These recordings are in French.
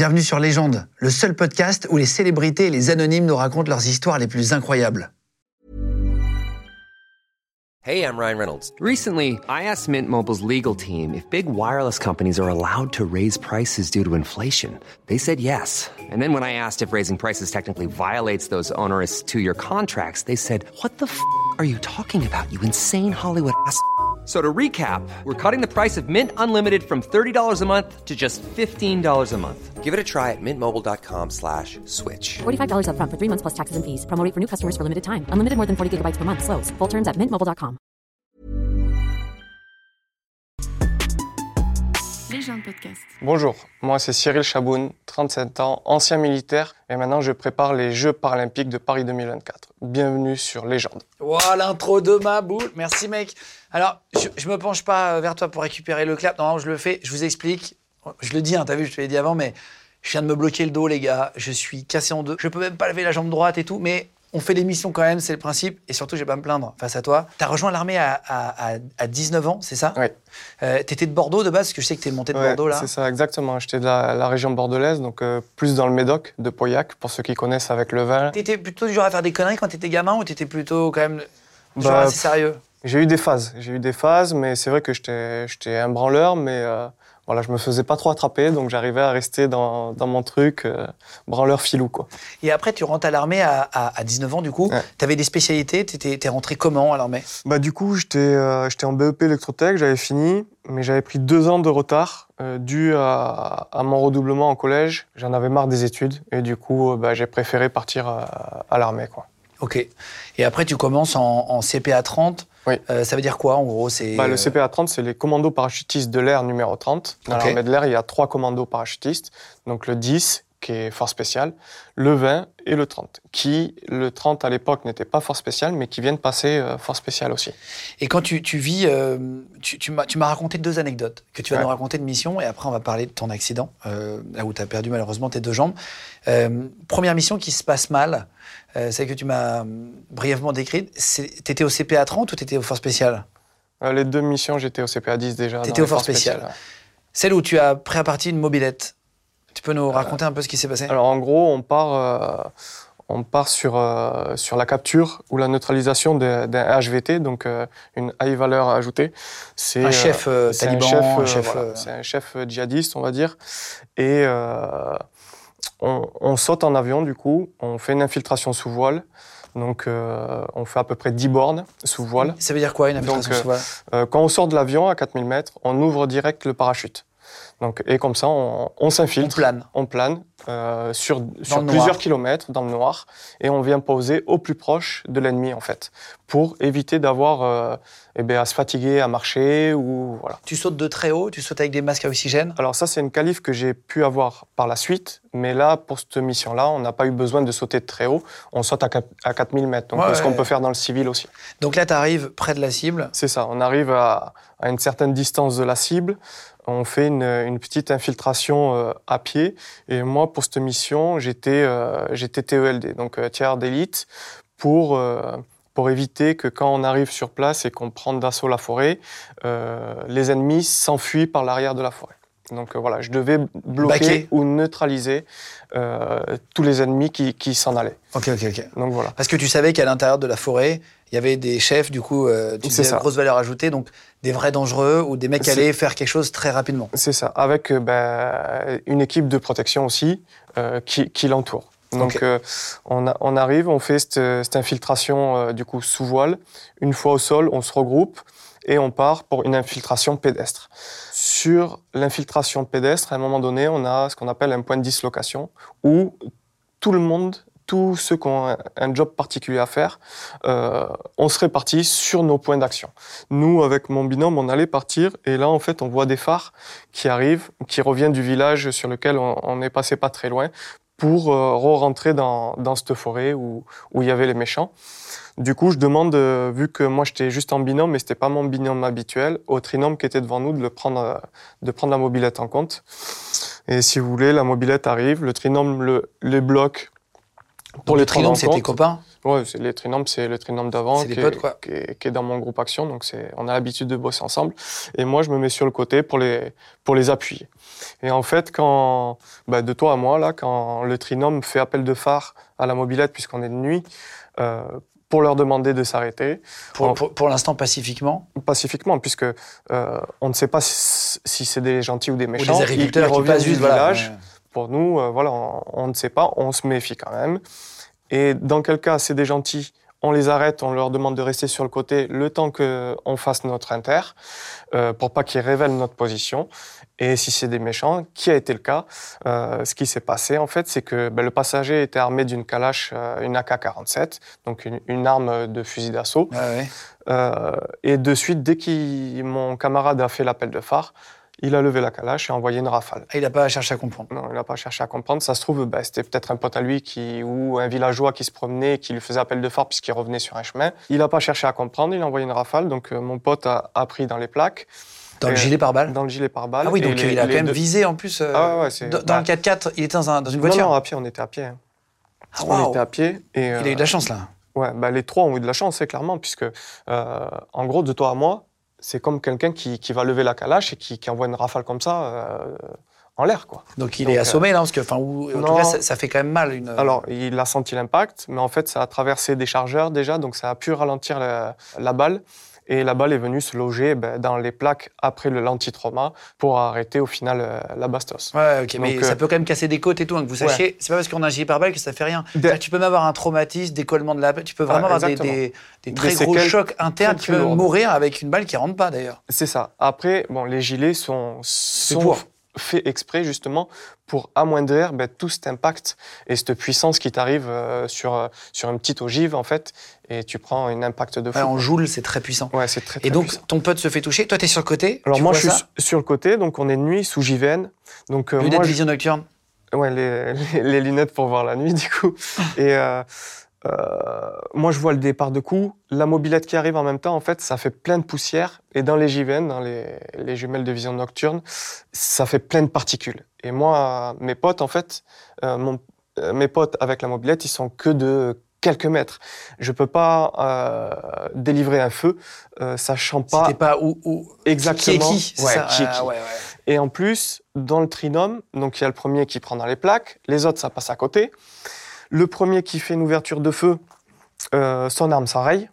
Bienvenue sur Légende, le seul podcast où les célébrités et les anonymes nous racontent leurs histoires les plus incroyables. Hey, I'm Ryan Reynolds. Recently, I asked Mint Mobile's legal team if big wireless companies are allowed to raise prices due to inflation. They said yes. And then when I asked if raising prices technically violates those onerous two-year contracts, they said, "What the f*** are you talking about? You insane Hollywood ass." So to recap, we're cutting the price of Mint Unlimited from $30 a month to just $15 a month. Give it a try at mintmobile.com slash switch. $45 up front for three months plus taxes and fees. Promo rate for new customers for limited time. Unlimited more than 40 gigabytes per month. Slows. Full terms at mintmobile.com. Légende podcast. Bonjour, moi c'est Cyril Chaboun, 37 ans, ancien militaire, et maintenant je prépare les Jeux paralympiques de Paris 2024. Bienvenue sur Légende. Wow, l'intro de ma boule. Merci, mec. Alors, je, je me penche pas vers toi pour récupérer le clap. Non, je le fais. Je vous explique. Je le dis, hein, t'as vu, je te l'ai dit avant, mais je viens de me bloquer le dos, les gars. Je suis cassé en deux. Je peux même pas lever la jambe droite et tout, mais on fait l'émission quand même, c'est le principe. Et surtout, je vais pas me plaindre face à toi. T'as rejoint l'armée à, à- à- à 19 ans, c'est ça Oui, Euh, T'étais de Bordeaux de base, parce que je sais que t'es monté de Ouais, Bordeaux là. c'est ça, exactement. J'étais de la, la région bordelaise, donc euh, plus dans le Médoc, de Pauillac, pour ceux qui connaissent avec le vin. T'étais plutôt du genre à faire des conneries quand t'étais gamin ou t'étais plutôt quand même genre Bah, assez sérieux? J'ai eu des phases, j'ai eu des phases, mais c'est vrai que j'étais un branleur, mais euh, voilà, je me faisais pas trop attraper, donc j'arrivais à rester dans, dans mon truc, euh, branleur filou, quoi. Et après, tu rentres à l'armée à, à- à 19 ans, du coup. Ouais. T'avais des spécialités, t'étais t'es rentré comment à l'armée? Bah, du coup, j'étais euh, en BEP électrotech, j'avais fini, mais j'avais pris deux ans de retard euh, dû à, à mon redoublement en collège. J'en avais marre des études et du coup, euh, bah, j'ai préféré partir à, à l'armée. quoi. Ok. Et après, tu commences en, en CPA 30. Oui. Euh, ça veut dire quoi, en gros c'est Bah, le euh, CPA 30, c'est les commandos parachutistes de l'air numéro 30. Dans Ok. l'armée de l'air, il y a trois commandos parachutistes. Donc le 10, qui est force spéciale, le 20 et le 30. Qui, le 30 à l'époque, n'était pas force spéciale, mais qui vient de passer euh, force spéciale aussi. Et quand tu, tu vis, euh, tu, tu m'as tu raconté deux anecdotes que tu vas Ouais. nous raconter de mission, et après on va parler de ton accident, euh, là où tu as perdu malheureusement tes deux jambes. Première mission qui se passe mal, celle que tu m'as brièvement décrite, c'est- t'étais au CPA 30 ou t'étais au force spéciale Euh, les deux missions, j'étais au CPA 10 déjà. T'étais les au spéciales, ouais. Celle où tu as pris à partie une mobilette. Tu peux nous raconter un peu ce qui s'est passé? Alors en gros, on part, euh, on part sur, euh, sur la capture ou la neutralisation d'un HVT, donc euh, une high valeur ajoutée. C'est Un chef, euh, taliban, un chef, euh, voilà, euh, c'est un chef euh, djihadiste, on va dire. Et euh, on, on saute en avion du coup, on fait une infiltration sous voile. Donc euh, on fait à peu près 10 bornes sous voile. Ça veut dire quoi une infiltration Donc, sous voile? Euh, quand on sort de l'avion à 4000 mètres, on ouvre direct le parachute. Donc, et comme ça, on, on On s'infiltre plane. on plane euh, sur, sur le noir. plusieurs kilomètres dans le noir et on vient poser au plus proche de l'ennemi en fait pour éviter d'avoir euh, eh à se fatiguer à marcher ou voilà. Tu sautes de très haut, tu sautes avec des masques à oxygène? Alors ça c'est une qualif que j'ai pu avoir par la suite mais là pour cette mission là on n'a pas eu besoin de sauter de très haut on saute à, à 4000 mètres donc Ouais, ce qu'on peut faire dans le civil aussi. Donc là, tu arrives près de la cible. C'est ça, on arrive à, à une certaine distance de la cible, on fait une, une petite infiltration euh, à pied. Et moi, pour cette mission, j'étais euh, TELD, donc euh, tiers d'élite, pour, pour éviter que quand on arrive sur place et qu'on prend d'assaut la forêt, euh, les ennemis s'enfuient par l'arrière de la forêt. Donc euh, voilà, je devais bloquer Baquer. ou neutraliser euh, tous les ennemis qui, qui s'en allaient. Ok, ok, ok. Donc voilà. Parce que tu savais qu'à l'intérieur de la forêt, il y avait des chefs, du coup, euh, tu disais grosse valeur ajoutée, donc des vrais dangereux ou des mecs qui allaient faire quelque chose très rapidement. C'est ça, avec euh, ben, une équipe de protection aussi euh, qui, qui l'entoure. Donc euh, on, a- on arrive, on fait cette, cette infiltration du coup sous voile. Une fois au sol, on se regroupe et on part pour une infiltration pédestre. Sur l'infiltration pédestre, à un moment donné, on a ce qu'on appelle un point de dislocation où tout le monde, tous ceux qui ont un, job particulier à faire, euh, on se répartit sur nos points d'action. Nous, avec mon binôme, on allait partir et là, en fait, on voit des phares qui arrivent, qui reviennent du village sur lequel on, est passé pas très loin pour euh, re-rentrer dans, dans cette forêt où, où il y avait les méchants. Du coup, je demande, euh, vu que moi j'étais juste en binôme, mais c'était pas mon binôme habituel, au trinôme qui était devant nous de le prendre, de prendre la mobilette en compte. Et si vous voulez, la mobilette arrive, le trinôme le, les bloque Pour le trinôme, c'est tes copains Ouais, c'est les trinômes, c'est le trinôme d'avant des qui, qui qui est dans mon groupe action, donc c'est, on a l'habitude de bosser ensemble. Et moi, je me mets sur le côté pour les, pour les appuyer. Et en fait, quand, bah, de toi à moi, là, quand le trinôme fait appel de phare à la mobilette, puisqu'on est de nuit, euh, pour leur demander de s'arrêter, Pour, pour, pour l'instant, pacifiquement? pacifiquement, puisque euh, on ne sait pas si, si c'est des gentils ou des Ou méchants. des Ils- agriculteurs ils qui reviennent passent du. Voilà, village. ouais. Pour nous, euh, voilà, on, on ne sait pas, on se méfie quand même. Et dans quel cas c'est des gentils, on les arrête, on leur demande de rester sur le côté le temps qu'on fasse notre inter, euh, pour pas qu'ils révèlent notre position. Et si c'est des méchants, qui a été le cas Euh, Ce qui s'est passé, en fait, c'est que ben, le passager était armé d'une Kalash, euh, une AK-47, donc une, une arme de fusil d'assaut. Ouais. Euh, et de suite, dès que mon camarade a fait l'appel de phare, il a levé la Kalash et envoyé une rafale. Ah, il n'a pas cherché à comprendre. Non, il n'a pas cherché à comprendre. Ça se trouve, bah, c'était peut-être un pote à lui qui, ou un villageois qui se promenait, qui lui faisait appel de phare puisqu'il revenait sur un chemin. Il n'a pas cherché à comprendre, il a envoyé une rafale. Donc euh, mon pote a, a pris dans les plaques, Dans le Euh, gilet pare-balles dans le gilet pare-balles. Ah oui, et donc les- il a quand même deux- visé en plus. euh, Ah ouais, ouais, c'est- dans bah- le 4x4, il était dans, un- dans une Non, voiture. non, à pied, on était à pied. hein. Ah, On waouh. était à pied. Et, Il a euh, eu de la chance là. Ouais, bah, les trois ont eu de la chance, c'est clairement, puisque, euh, en gros, de toi à moi, c'est comme quelqu'un qui, qui va lever la calache et qui, qui envoie une rafale comme ça euh, en l'air, quoi. Donc il Donc, est euh, assommé là, parce que, enfin, ou- en tout cas, ça, ça fait quand même mal. Une... Alors, il a senti l'impact, mais en fait, ça a traversé des chargeurs déjà, donc ça a pu ralentir la, la balle. Et la balle est venue se loger ben, dans les plaques après le lentitrauma pour arrêter au final euh, la bastos. Ouais, ok, mais Donc, ça euh, peut quand même casser des côtes et tout, hein, que vous ouais. sachiez. C'est pas parce qu'on a un gilet pare-balles que ça fait rien. Des- Tu peux même avoir un traumatisme, décollement de la tu peux vraiment Ah, avoir des, très gros chocs internes très, peuvent lourdes. mourir avec une balle qui rentre pas d'ailleurs. C'est ça. Après, bon, les gilets sont, sont faits exprès justement pour amoindrir ben, tout cet impact et cette puissance qui t'arrive euh, sur, euh, sur une petite ogive en fait, et tu prends un impact de fou. Ouais, en joule, c'est très puissant. Ouais, c'est très, Et très donc, puissant. ton pote se fait toucher. Toi, tu es sur le côté. Alors moi, je suis sur le côté, donc on est de nuit sous JVN. Donc euh, Lunettes moi, je- vision nocturne. Ouais, les, les- les lunettes pour voir la nuit, du coup. Et euh, euh, moi, je vois le départ de coup. La mobilette qui arrive en même temps, en fait, ça fait plein de poussière. Et dans les JVN, dans les, les jumelles de vision nocturne, ça fait plein de particules. Et moi, mes potes, en fait, mon- euh, mes potes avec la mobilette, ils sont que de quelques mètres. Je peux pas euh, délivrer un feu, euh, sachant pas C'était pas où, où exactement qui est qui. Ouais, ça qui est qui. ouais, ouais. Et en plus, dans le trinôme, donc il y a le premier qui prend dans les plaques, les autres, ça passe à côté. Le premier qui fait une ouverture de feu, euh, son arme s'enraye.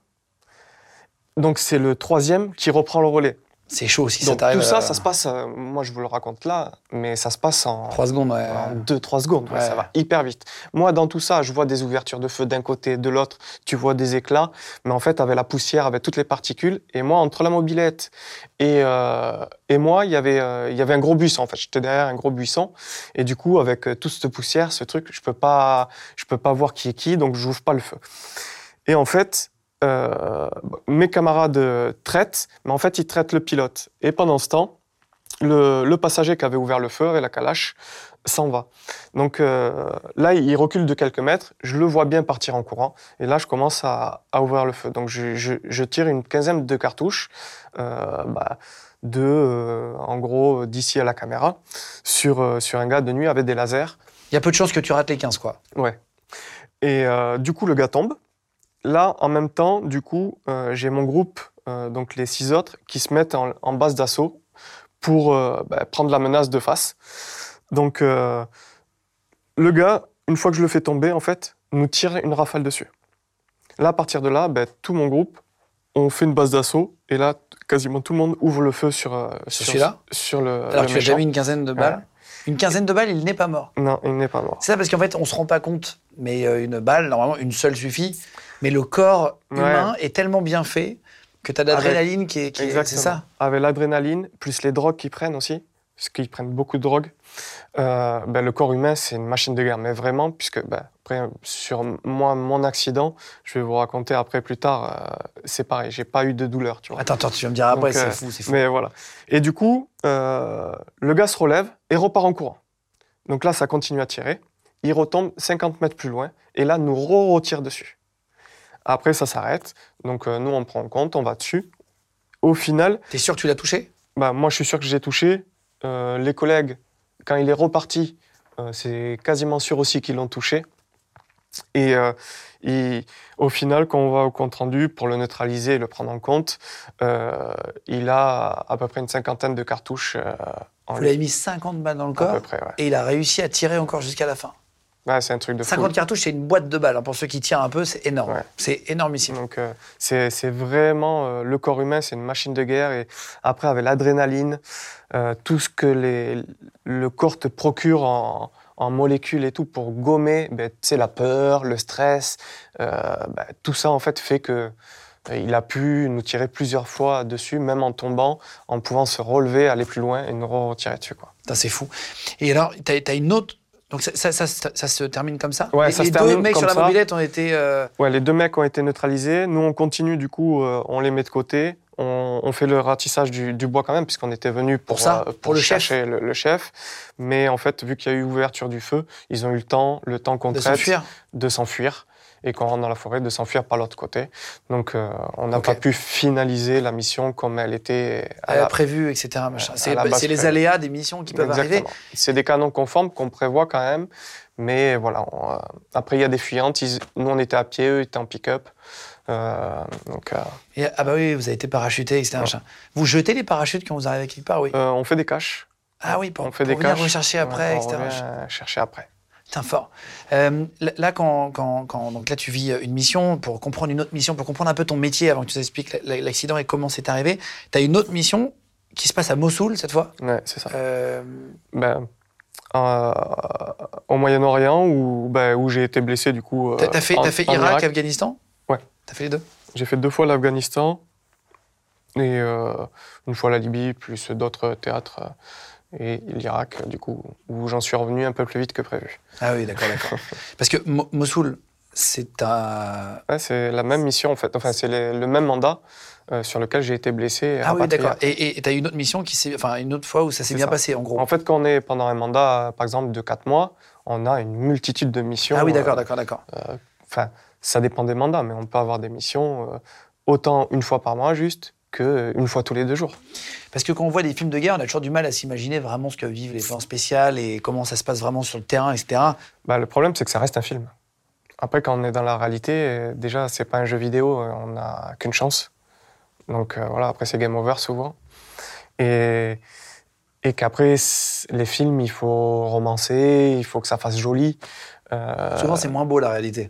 Donc c'est le troisième qui reprend le relais. C'est chaud si ça donc t'arrive. tout ça, ça se passe, euh, moi je vous le raconte là, mais ça se passe en, 3 secondes, ouais. en 2-3 secondes. ouais. Ça va hyper vite. Moi, dans tout ça, je vois des ouvertures de feu d'un côté, de l'autre, tu vois des éclats, mais en fait, avec la poussière, avec toutes les particules, et moi, entre la mobilette et, euh, et moi, il y avait, euh, il y avait un gros buisson, en fait. J'étais derrière un gros buisson, et du coup, avec toute cette poussière, ce truc, je peux pas, je peux pas voir qui est qui, donc j'ouvre pas le feu. Et en fait, euh, mes camarades euh, traitent, mais en fait, ils traitent le pilote. Et pendant ce temps, le, le passager qui avait ouvert le feu avec la calache s'en va. Donc euh, là, il recule de quelques mètres, je le vois bien partir en courant, et là, je commence à, à ouvrir le feu. Donc je, je- je tire une quinzaine de cartouches, euh, bah, de, euh, en gros, d'ici à la caméra, sur, euh, sur un gars de nuit avec des lasers. Il y a peu de chances que tu rates les 15, quoi. Ouais. Et euh, du coup, le gars tombe. Là, en même temps, du coup, euh, j'ai mon groupe, euh, donc les six autres, qui se mettent en, en base d'assaut pour euh, bah, prendre la menace de face. Donc, le gars, une fois que je le fais tomber, en fait, nous tire une rafale dessus. Là, à partir de là, bah, tout mon groupe, on fait une base d'assaut, et là, quasiment tout le monde ouvre le feu sur, Sur celui-là sur le. Alors, le tu as méchant. mis une quinzaine de balles Une quinzaine de balles, il n'est pas mort. Non, il n'est pas mort. C'est ça parce qu'en fait, on se rend pas compte, mais euh, une balle, normalement, une seule suffit. Mais le corps Ouais. humain est tellement bien fait que tu as l'adrénaline qui est. qui est- C'est ça Avec l'adrénaline, plus les drogues qu'ils prennent aussi, parce qu'ils prennent beaucoup de drogues, euh, ben, le corps humain, c'est une machine de guerre. Mais vraiment, puisque ben, après, sur moi, mon accident, je vais vous raconter après plus tard, euh, c'est pareil, j'ai pas eu de douleur, tu vois. Attends, attends, tu vas me dire après, Donc, c'est euh, fou, c'est fou. Mais voilà. Et du coup, le gars se relève et repart en courant. Donc là, ça continue à tirer. Il retombe 50 mètres plus loin et là, nous re-retire dessus. Après, ça s'arrête. Donc euh, nous, on prend en compte, on va dessus. Au final, T'es sûr que tu l'as touché? bah, moi, je suis sûr que j'ai touché. Euh, les collègues, quand il est reparti, euh, c'est quasiment sûr aussi qu'ils l'ont touché. Et, euh, il- au final, quand on va au compte rendu pour le neutraliser et le prendre en compte, euh, il a à peu près une cinquantaine de cartouches euh, en Vous l'avez mis 50 balles dans le À corps peu près, ouais. et il a réussi à tirer encore jusqu'à la fin. Ouais, c'est un truc de fou. 50 cartouches, c'est une boîte de balles. hein. Pour ceux qui tirent un peu, c'est énorme. Ouais. C'est énormissime. Donc euh, c'est vraiment euh, le corps humain, c'est une machine de guerre. Et après, avec l'adrénaline, euh, tout ce que les, le corps te procure en, en molécules et tout pour gommer, ben, la peur, le stress, ben, tout ça en fait fait que euh, il a pu nous tirer plusieurs fois dessus, même en tombant, en pouvant se relever, aller plus loin et nous retirer dessus. C'est fou. Et alors, tu as, une autre. Donc ça, ça, ça, ça- ça se termine comme ça Ouais, Les, deux mecs sur la mobilette ont été. euh, Ouais, les deux mecs ont été neutralisés. Nous, on continue, du coup, euh, on les met de côté. On, on fait le ratissage du, du bois quand même, puisqu'on était venu pour, Pour ça, euh, pour le chef. chercher le, le chef. Mais en fait, vu qu'il y a eu ouverture du feu, ils ont eu le temps, le temps qu'on de s'enfuir. Et quand on rentre dans la forêt, de s'enfuir par l'autre côté. Donc, euh, on n'a pas pu finaliser la mission comme elle était à la- prévu, etc. C'est les prévue. aléas des missions qui peuvent arriver. Exactement. C'est des canons conformes qu'on prévoit quand même. Mais voilà, on, euh, après, il y a des fuyantes. Ils- nous, on était à pied, eux étaient en pick-up. Euh, donc, Et- ah bah oui, vous avez été parachuté, etc. Ouais. Vous jetez les parachutes quand vous arrivez quelque part, oui. on fait des caches. ah oui, pour, on fait pour des venir caches. rechercher après, etc. Chercher après. Putain, fort. Euh, là- quand, quand, quand- donc là, tu vis une mission, pour comprendre une autre mission, pour comprendre un peu ton métier avant que tu nous expliques l- l- l'accident et comment c'est arrivé, tu as une autre mission qui se passe à Mossoul cette fois? Ouais, c'est ça. Euh, Ben, euh, au Moyen-Orient, où, ben, où j'ai été blessé, du coup. euh, t'as t'as fait, en- fait en Irak, Afghanistan? Ouais. T'as fait les deux? J'ai fait deux fois l'Afghanistan et euh, une fois la Libye, plus d'autres théâtres. Euh, et l'Irak, du coup, où j'en suis revenu un peu plus vite que prévu. Ah oui, d'accord, d'accord. Parce que Mo- Mossoul, c'est un. Ouais, c'est la même mission, en fait. Enfin, c'est le même mandat euh, sur lequel j'ai été blessé. Ah oui, d'accord. Et tu as une autre mission qui s'est. Enfin, une autre fois où ça s'est bien ça. passé, en gros. En fait, quand on est pendant un mandat, euh, par exemple, de 4 mois, on a une multitude de missions. ah oui, d'accord, euh, d'accord, d'accord. Enfin, ça dépend des mandats, mais on peut avoir des missions euh, autant une fois par mois juste que une fois tous les deux jours. Parce que quand on voit des films de guerre, on a toujours du mal à s'imaginer vraiment ce que vivent les forces spéciales et comment ça se passe vraiment sur le terrain, etc. Bah, le problème, c'est que ça reste un film. Après, quand on est dans la réalité, euh, déjà, c'est pas un jeu vidéo, euh, on n'a qu'une chance. Donc euh, voilà, après, c'est game over souvent. Et, et qu'après, les films, il faut romancer, il faut que ça fasse joli. Euh, Souvent, c'est moins beau la réalité.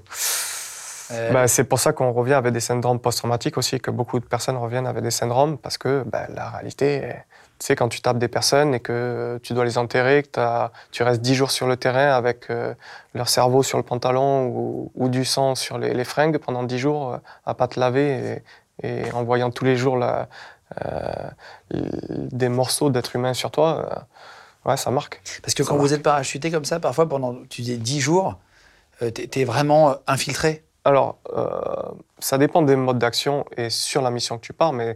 Euh, Bah, c'est pour ça qu'on revient avec des syndromes post-traumatiques aussi, que beaucoup de personnes reviennent avec des syndromes, parce que bah, la réalité, tu sais, quand tu tapes des personnes et que tu dois les enterrer, que tu restes 10 jours sur le terrain avec euh, leur cerveau sur le pantalon ou, ou du sang sur les, les fringues pendant 10 jours, euh, à pas te laver et, et en voyant tous les jours la- euh, des morceaux d'être humain sur toi, euh, ouais, ça marque. Parce que ça quand vous êtes parachuté comme ça, parfois pendant, tu dis 10 jours, euh, t'es t'es vraiment infiltré. Alors, euh, ça dépend des modes d'action et sur la mission que tu pars, mais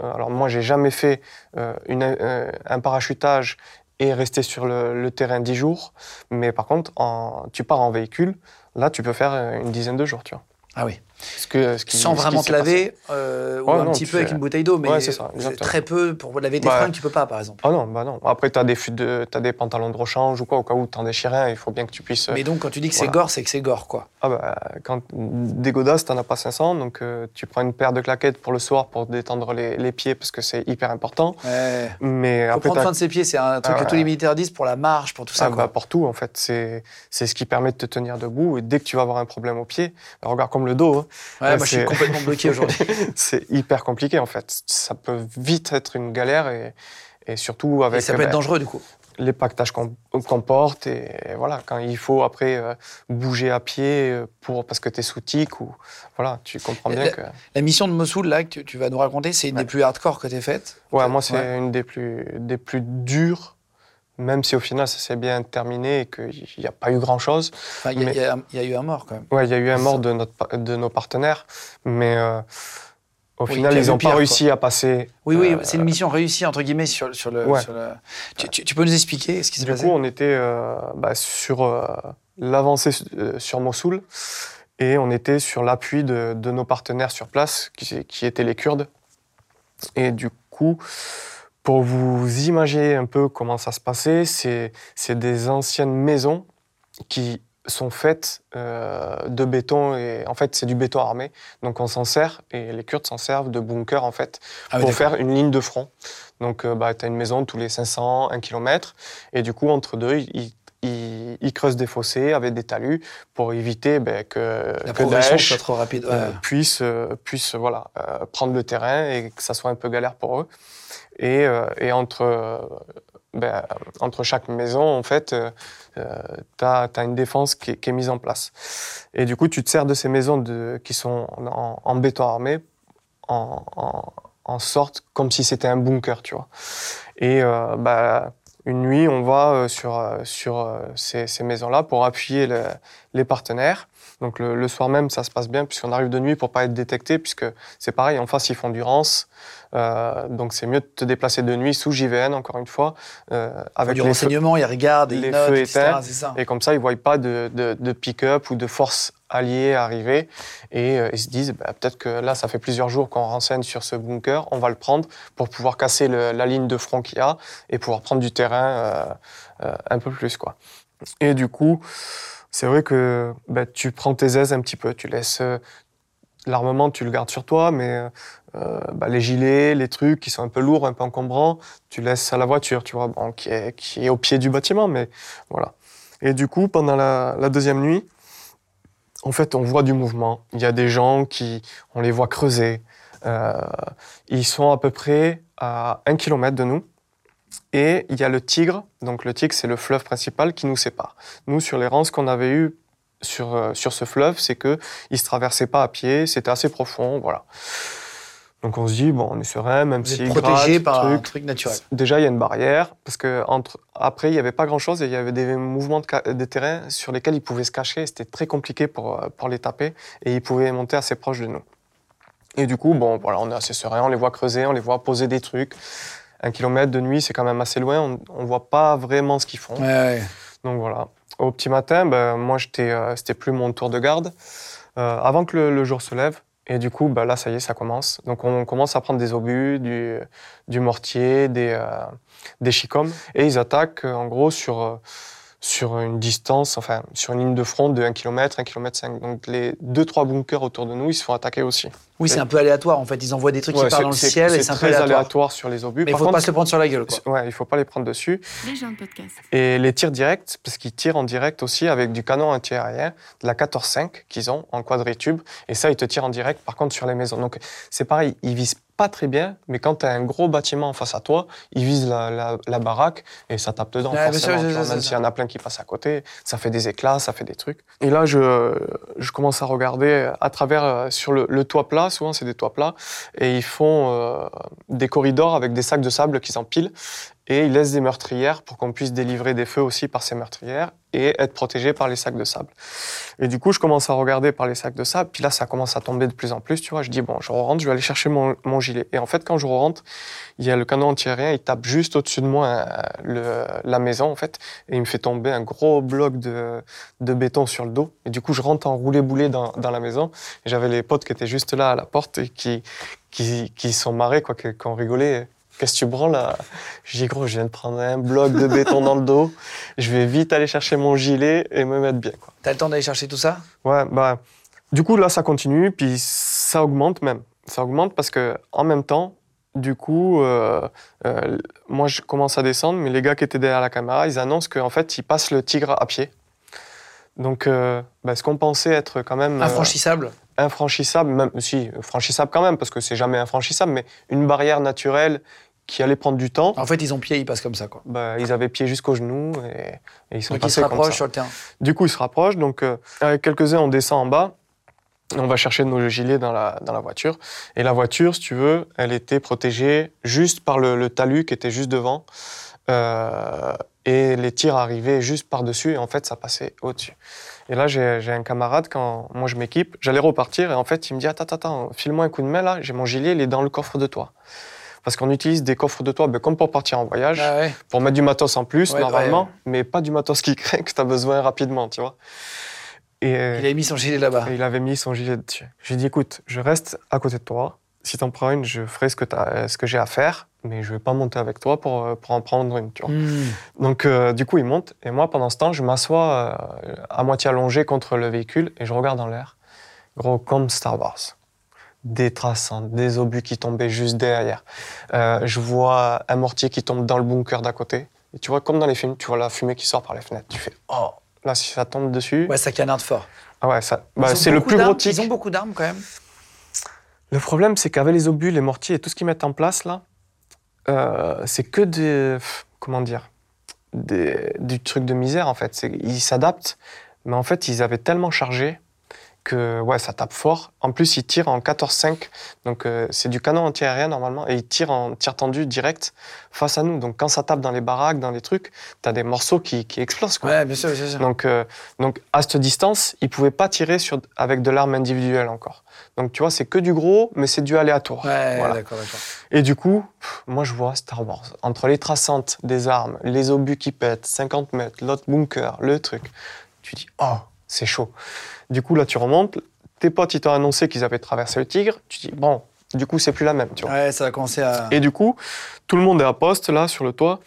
euh, alors moi, j'ai jamais fait euh, euh, un parachutage et rester sur le, terrain 10 jours, mais par contre, tu pars en véhicule, là, tu peux faire une dizaine de jours, tu vois. Ah oui. Ce que, ce qui- Sans ce vraiment te laver, euh, ou Ouais, un non, petit tu peu avec une bouteille d'eau, mais Ouais, ça, très peu pour laver tes Bah, fringues, tu peux pas, par exemple. Ah non, bah non. Après, tu as des de, des pantalons de rechange ou quoi, au cas où t'en déchires un, il faut bien que tu puisses. Mais donc, quand tu dis que c'est gore, c'est que c'est gore, quoi. Ah bah, quand des godasses, t'en as pas 500, donc euh, tu prends une paire de claquettes pour le soir pour détendre les, les pieds parce que c'est hyper important. Ouais. Mais Faut après, prendre soin de ses pieds, c'est un truc Ah que tous les militaires disent pour la marche, pour tout ça. Ah quoi. bah, pour tout, en fait. C'est c'est ce qui permet de te tenir debout. Et dès que tu vas avoir un problème au pied, bah, regarde comme le dos, hein, ouais, ouais, moi, je suis complètement bloqué aujourd'hui. c'est hyper compliqué, en fait. Ça peut vite être une galère et, et surtout Et avec ça peut euh, être bah, dangereux, du coup. les pactages qu'on porte. Et, voilà, quand il faut après euh, bouger à pied euh, pour, parce que tu es sous tic, ou, voilà, tu comprends bien La- que. La mission de Mossoul, là, que tu, tu vas nous raconter, c'est une Ouais. des plus hardcore que tu faites. Ouais, moi, c'est Ouais. une des plus, des plus dures. Même si au final ça s'est bien terminé et qu'il n'y a pas eu grand chose. Enfin, il y, a- Mais- il y a- il y a eu un mort, quand même. Ouais, il y a eu un mort de, notre, pa- de nos partenaires, mais euh, au Oui, final, ils n'ont pas quoi. réussi à passer. Oui, oui, euh, c'est une mission réussie, entre guillemets, sur, sur le. Ouais. sur le- Tu, tu- tu peux nous expliquer ce qui s'est Du passé? coup, on était euh, bah, sur euh, l'avancée sur Mossoul et on était sur l'appui de, de nos partenaires sur place, qui, qui étaient les Kurdes. Et du coup, pour vous imaginer un peu comment ça se passait, c'est des anciennes maisons qui sont faites euh, de béton et en fait c'est du béton armé. Donc on s'en sert et les Kurdes s'en servent de bunker en fait Ah pour faire une ligne de front. Donc euh, bah, tu as une maison tous les 500 1 km et du coup entre deux ils, ils- ils creusent des fossés avec des talus pour éviter ben, que, La que progression Daesh soit trop rapide. ouais. euh, puisse, euh, puisse voilà, euh, prendre le terrain et que ça soit un peu galère pour eux. Et, euh, et entre, euh, ben, entre chaque maison, en fait, tu as, une défense qui est, qui est mise en place. Et du coup, tu te sers de ces maisons de, qui sont en, en béton armé en, en, en sorte comme si c'était un bunker, tu vois. Et euh, bah, une nuit, on va euh, sur, euh, sur euh, ces, ces maisons-là pour appuyer le- les partenaires. Donc le, le soir même, ça se passe bien puisqu'on arrive de nuit pour pas être détecté, puisque c'est pareil, en face, ils font du rance. Euh, donc c'est mieux de te déplacer de nuit sous JVN, encore une fois, euh, avec du les feux- renseignement, ils regardent, les ils notent, feux etc. ça. et comme ça, ils ne voient pas de, de, de pick-up ou de force alliée arriver. Et euh, ils se disent, bah, peut-être que là, ça fait plusieurs jours qu'on renseigne sur ce bunker, on va le prendre pour pouvoir casser le- la ligne de front qu'il y a et pouvoir prendre du terrain euh, un peu plus. Quoi. Et du coup, c'est vrai que bah, tu prends tes aises un petit peu, tu laisses... L'armement, tu le gardes sur toi, mais euh, bah, les gilets, les trucs qui sont un peu lourds, un peu encombrants, tu laisses à la voiture, tu vois, qui, est, qui est au pied du bâtiment, mais voilà. Et du coup, pendant la, deuxième nuit, en fait, on voit du mouvement. Il y a des gens qui, on les voit creuser. Euh, ils sont à peu près à un kilomètre de nous. Et il y a le Tigre. Donc le Tigre, c'est le fleuve principal qui nous sépare. Nous, sur les rances qu'on avait eues sur, euh, sur ce fleuve, c'est que il se traversait pas à pied, c'était assez profond, voilà. Donc on se dit, bon, on est serein, même Vous si êtes protégé par un truc naturel. Déjà, il y a une barrière, parce que entre... après, il n'y avait pas grand-chose et il y avait des mouvements de, de terrain sur lesquels ils pouvaient se cacher. C'était très compliqué pour, euh, pour les taper et ils pouvaient monter assez proche de nous. Et du coup, bon, voilà, on est assez serein, on les voit creuser, on les voit poser des trucs. Un kilomètre de nuit, c'est quand même assez loin, on ne voit pas vraiment ce qu'ils font. Ouais, ouais. Donc voilà. Au petit matin, ben, moi, j'étais, euh, c'était plus mon tour de garde. Euh, avant que le, le jour se lève, et du coup, ben, là, ça y est, ça commence. Donc on commence à prendre des obus, du, du mortier, des, euh, des chicoms, et ils attaquent euh, en gros sur, euh, sur une distance, enfin sur une ligne de front de 1 km, 1 km 5. Donc les 2-3 bunkers autour de nous, ils se font attaquer aussi. Oui, c'est un peu aléatoire en fait. Ils envoient des trucs Ouais, qui partent dans le ciel et c'est un peu très aléatoire. aléatoire sur les obus. Mais il Par faut pas contre, se le prendre sur la gueule quoi. Ouais, il faut pas les prendre dessus. Les gens de podcast. Et les tirs directs, parce qu'ils tirent en direct aussi avec du canon antiaérien, de la 14-5 qu'ils ont en quadritube. Et ça, ils te tirent en direct, par contre, sur les maisons. Donc, c'est pareil, ils visent pas très bien, mais quand tu as un gros bâtiment en face à toi, ils visent la, la- la baraque et ça tape dedans, bien forcément. sûr, même s'il y en a plein qui passent à côté, ça fait des éclats, ça fait des trucs. Et là, je, je commence à regarder à travers, euh, sur le, le toit plat, souvent c'est des toits plats, et ils font euh, des corridors avec des sacs de sable qui s'empilent et ils laissent des meurtrières pour qu'on puisse délivrer des feux aussi par ces meurtrières et être protégé par les sacs de sable. Et du coup, je commence à regarder par les sacs de sable, puis là, ça commence à tomber de plus en plus, tu vois. Je dis, bon, je rentre, je vais aller chercher mon, mon gilet. Et en fait, quand je rentre, il y a le canon antiaérien, il tape juste au-dessus de moi euh, le- la maison, en fait, et il me fait tomber un gros bloc de, de béton sur le dos. Et du coup, je rentre en roulé-boulé dans, dans la maison, j'avais les potes qui étaient juste là à la porte et qui, qui, qui sont marrés, quoi, qui, qui ont rigolé. Qu'est-ce que tu branles là? Je dis, gros, je viens de prendre un bloc de béton dans le dos. Je vais vite aller chercher mon gilet et me mettre bien. Quoi. T'as le temps d'aller chercher tout ça? Ouais, bah, du coup, là, ça continue, puis ça augmente même. Ça augmente parce que en même temps, du coup, euh, euh, moi, je commence à descendre, mais les gars qui étaient derrière la caméra, ils annoncent qu'en fait, ils passent le tigre à pied. Donc, euh, bah, ce qu'on pensait être quand même Infranchissable? infranchissable, même si franchissable quand même, parce que c'est jamais infranchissable, mais une barrière naturelle qui allait prendre du temps. En fait, ils ont pied, ils passent comme ça quoi. Bah, ils avaient pied jusqu'aux genoux et, et ils sont Donc ils se passés comme rapprochent ça. sur le terrain. Du coup, ils se rapprochent. Donc, euh, avec quelques-uns, on descend en bas. On va chercher nos gilets dans la, dans la voiture. Et la voiture, si tu veux, elle était protégée juste par le, le talus qui était juste devant. Euh, et les tirs arrivaient juste par-dessus. Et en fait, ça passait au-dessus. Et là, j'ai un camarade, quand moi je m'équipe, j'allais repartir. Et en fait, il me dit Attends, attends, file-moi un coup de main là. J'ai mon gilet, il est dans le coffre de toit. Parce qu'on utilise des coffres de toit ben, comme pour partir en voyage Ah ouais. pour mettre du matos en plus, Ouais, normalement, ouais. mais pas du matos qui craint que tu as besoin rapidement, tu vois. Et, euh, Il a mis son gilet là-bas. il avait mis son gilet dessus. J'ai dit, écoute, je reste à côté de toi. si t'en prends une, je ferai ce que, t'as- ce que j'ai à faire, mais je vais pas monter avec toi pour, euh, pour en prendre une, tu vois. Hmm. Donc, euh, du coup, il monte. Et moi, pendant ce temps, je m'assois euh, à moitié allongé contre le véhicule et je regarde en l'air. Gros, comme Star Wars. Des traçantes, des obus qui tombaient juste derrière. Euh, je vois un mortier qui tombe dans le bunker d'à côté. Et tu vois, comme dans les films, tu vois la fumée qui sort par les fenêtres. Tu fais, oh, là, si ça tombe dessus. Ouais, ça canarde fort. Ah ouais, ça, bah, c'est le plus gros tic. Ils ont beaucoup d'armes quand même. Le problème, c'est qu'avec les obus, les mortiers et tout ce qu'ils mettent en place là, euh, c'est que des. Comment dire des, Du truc de misère en fait. Ils s'adaptent, mais en fait, ils avaient tellement chargé que ouais, ça tape fort. En plus, ils tirent en 14-5, donc euh, c'est du canon antiaérien normalement, et ils tirent en tir tendu direct face à nous. Donc quand ça tape dans les baraques, dans les trucs, t'as des morceaux qui, qui explosent. Quoi. Ouais, bien sûr, bien sûr. Donc, euh, donc à cette distance, ils pouvaient pas tirer sur, avec de l'arme individuelle encore. Donc tu vois, c'est que du gros, mais c'est du aléatoire. Ouais, Voilà. d'accord, d'accord. Et du coup, pff, moi je vois Star Wars. Entre les traçantes des armes, les obus qui pètent, 50 mètres, l'autre bunker, le truc, tu dis, oh, c'est chaud. Du coup, là tu remontes, tes potes ils t'ont annoncé qu'ils avaient traversé le Tigre, tu dis, bon, du coup c'est plus la même, tu vois. Ouais, ça va commencer à. Et du coup, tout le monde est à poste là sur le toit.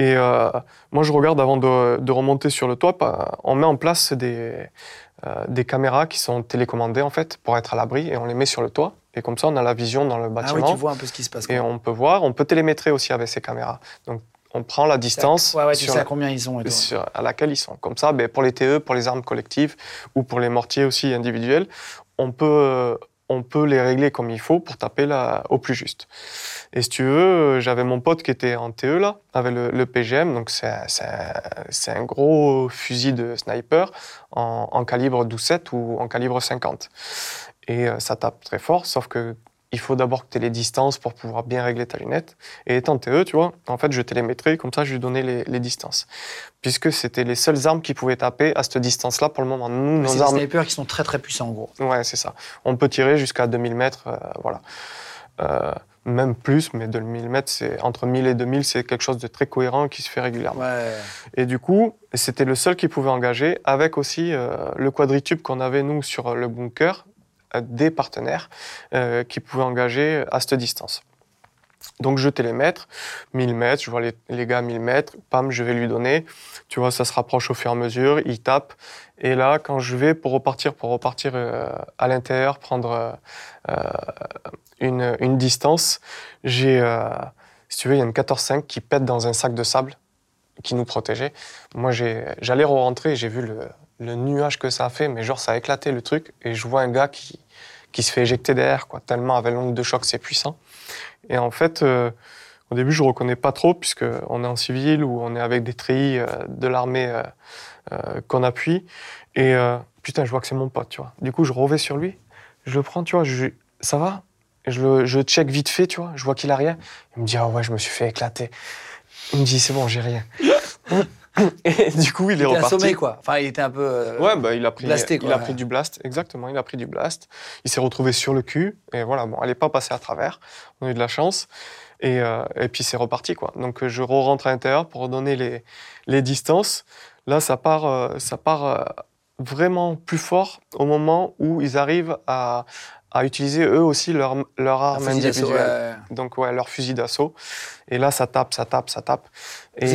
Et euh, moi, je regarde avant de, de remonter sur le toit. On met en place des, euh, des caméras qui sont télécommandées en fait pour être à l'abri et on les met sur le toit. Et comme ça, on a la vision dans le Ah oui, bâtiment tu vois un peu ce qui se passe. quoi. et on peut voir. On peut télémétrer aussi avec ces caméras. Donc, on prend la distance Ouais, ouais, tu sur sais à la- combien ils sont et tout. sur- à laquelle ils sont. Comme ça, ben, pour les TE, pour les armes collectives ou pour les mortiers aussi individuels, on peut, euh, on peut les régler comme il faut pour taper là, au plus juste. Et si tu veux, euh, j'avais mon pote qui était en TE là, avec le, le PGM, donc c'est un- un gros fusil de sniper en, en calibre 12-7 ou en calibre 50. Et euh, ça tape très fort, sauf que il faut d'abord que tu aies les distances pour pouvoir bien régler ta lunette. Et étant TE, tu vois, en fait, je télémétrais, comme ça, je lui donnais les, les distances. Puisque c'était les seules armes qui pouvaient taper à cette distance-là pour le moment. Nous, C'est nos des armes. snipers qui sont très très puissants en gros. Ouais, c'est ça. On peut tirer jusqu'à 2000 mètres, euh, voilà. Euh, même plus, mais 2000 mètres, c'est entre 1000 et 2000, c'est quelque chose de très cohérent qui se fait régulièrement. Ouais. Et du coup, c'était le seul qui pouvait engager, avec aussi euh, le quadritube qu'on avait, nous, sur le bunker, des partenaires euh, qui pouvaient engager à cette distance. Donc je télémètre, 1000 mètres, je vois les, les gars 1000 mètres, pam, je vais lui donner. Tu vois, ça se rapproche au fur et à mesure, il tape. Et là, quand je vais pour repartir, pour repartir euh, à l'intérieur, prendre euh, une, une distance, j'ai, si tu veux, il y a une 14-5 qui pète dans un sac de sable qui nous protégeait. Moi, j'allais re-rentrer, j'ai vu le, le nuage que ça a fait, mais genre, ça a éclaté le truc, et je vois un gars qui, qui se fait éjecter derrière, quoi, tellement avec l'onde de choc, c'est puissant. Et en fait, euh, au début, je reconnais pas trop, puisque on est en civil ou on est avec des treillis euh, de l'armée euh, euh, qu'on appuie. Et euh, putain, je vois que c'est mon pote, tu vois. Du coup, je revais sur lui, je le prends, tu vois, je, ça va? Je, le, je check vite fait, tu vois, je vois qu'il a rien. Il me dit, ah ouais, je me suis fait éclater. Il me dit, c'est bon, j'ai rien. Et du coup, il est Il reparti. assommé quoi. Enfin, il était un peu. euh, Ouais, bah, il a pris, Blasté, il quoi, a ouais. pris du blast, exactement, il a pris du blast. Il s'est retrouvé sur le cul, et voilà, bon, elle n'est pas passée à travers, on a eu de la chance, et, euh, et puis c'est reparti, quoi. Donc je re-rentre à l'intérieur pour redonner les, les distances. Là, ça part, euh, ça part euh, vraiment plus fort au moment où ils arrivent à, à utiliser eux aussi leur, leur arme individuelle. ouais. Donc ouais, leur fusil d'assaut. Et là, ça tape, ça tape, ça tape. Et,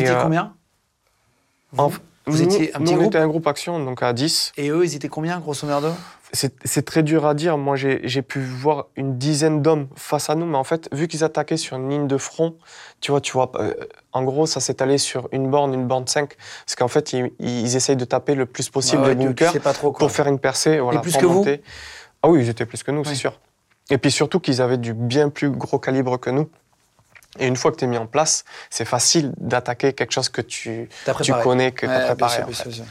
Vous étiez en- Vous un petit nous, on groupe était un groupe action, donc à 10. Et eux, ils étaient combien, grosso merdo C'est très dur à dire. Moi, j'ai pu voir une dizaine d'hommes face à nous, mais en fait, vu qu'ils attaquaient sur une ligne de front, tu vois, tu vois, euh, en gros, ça s'est allé sur une borne, une borne 5, parce qu'en fait, ils, ils essayent de taper le plus possible Ouais, les ouais, bunkers quoi. pour faire une percée. Voilà, plus pour que vous monter. Ah oui, ils étaient plus que nous, Oui. c'est sûr. Et puis surtout qu'ils avaient du bien plus gros calibre que nous. Et une fois que tu es mis en place, c'est facile d'attaquer quelque chose que tu, connais, que tu as préparé. sûr, en bien fait. sûr, bien sûr.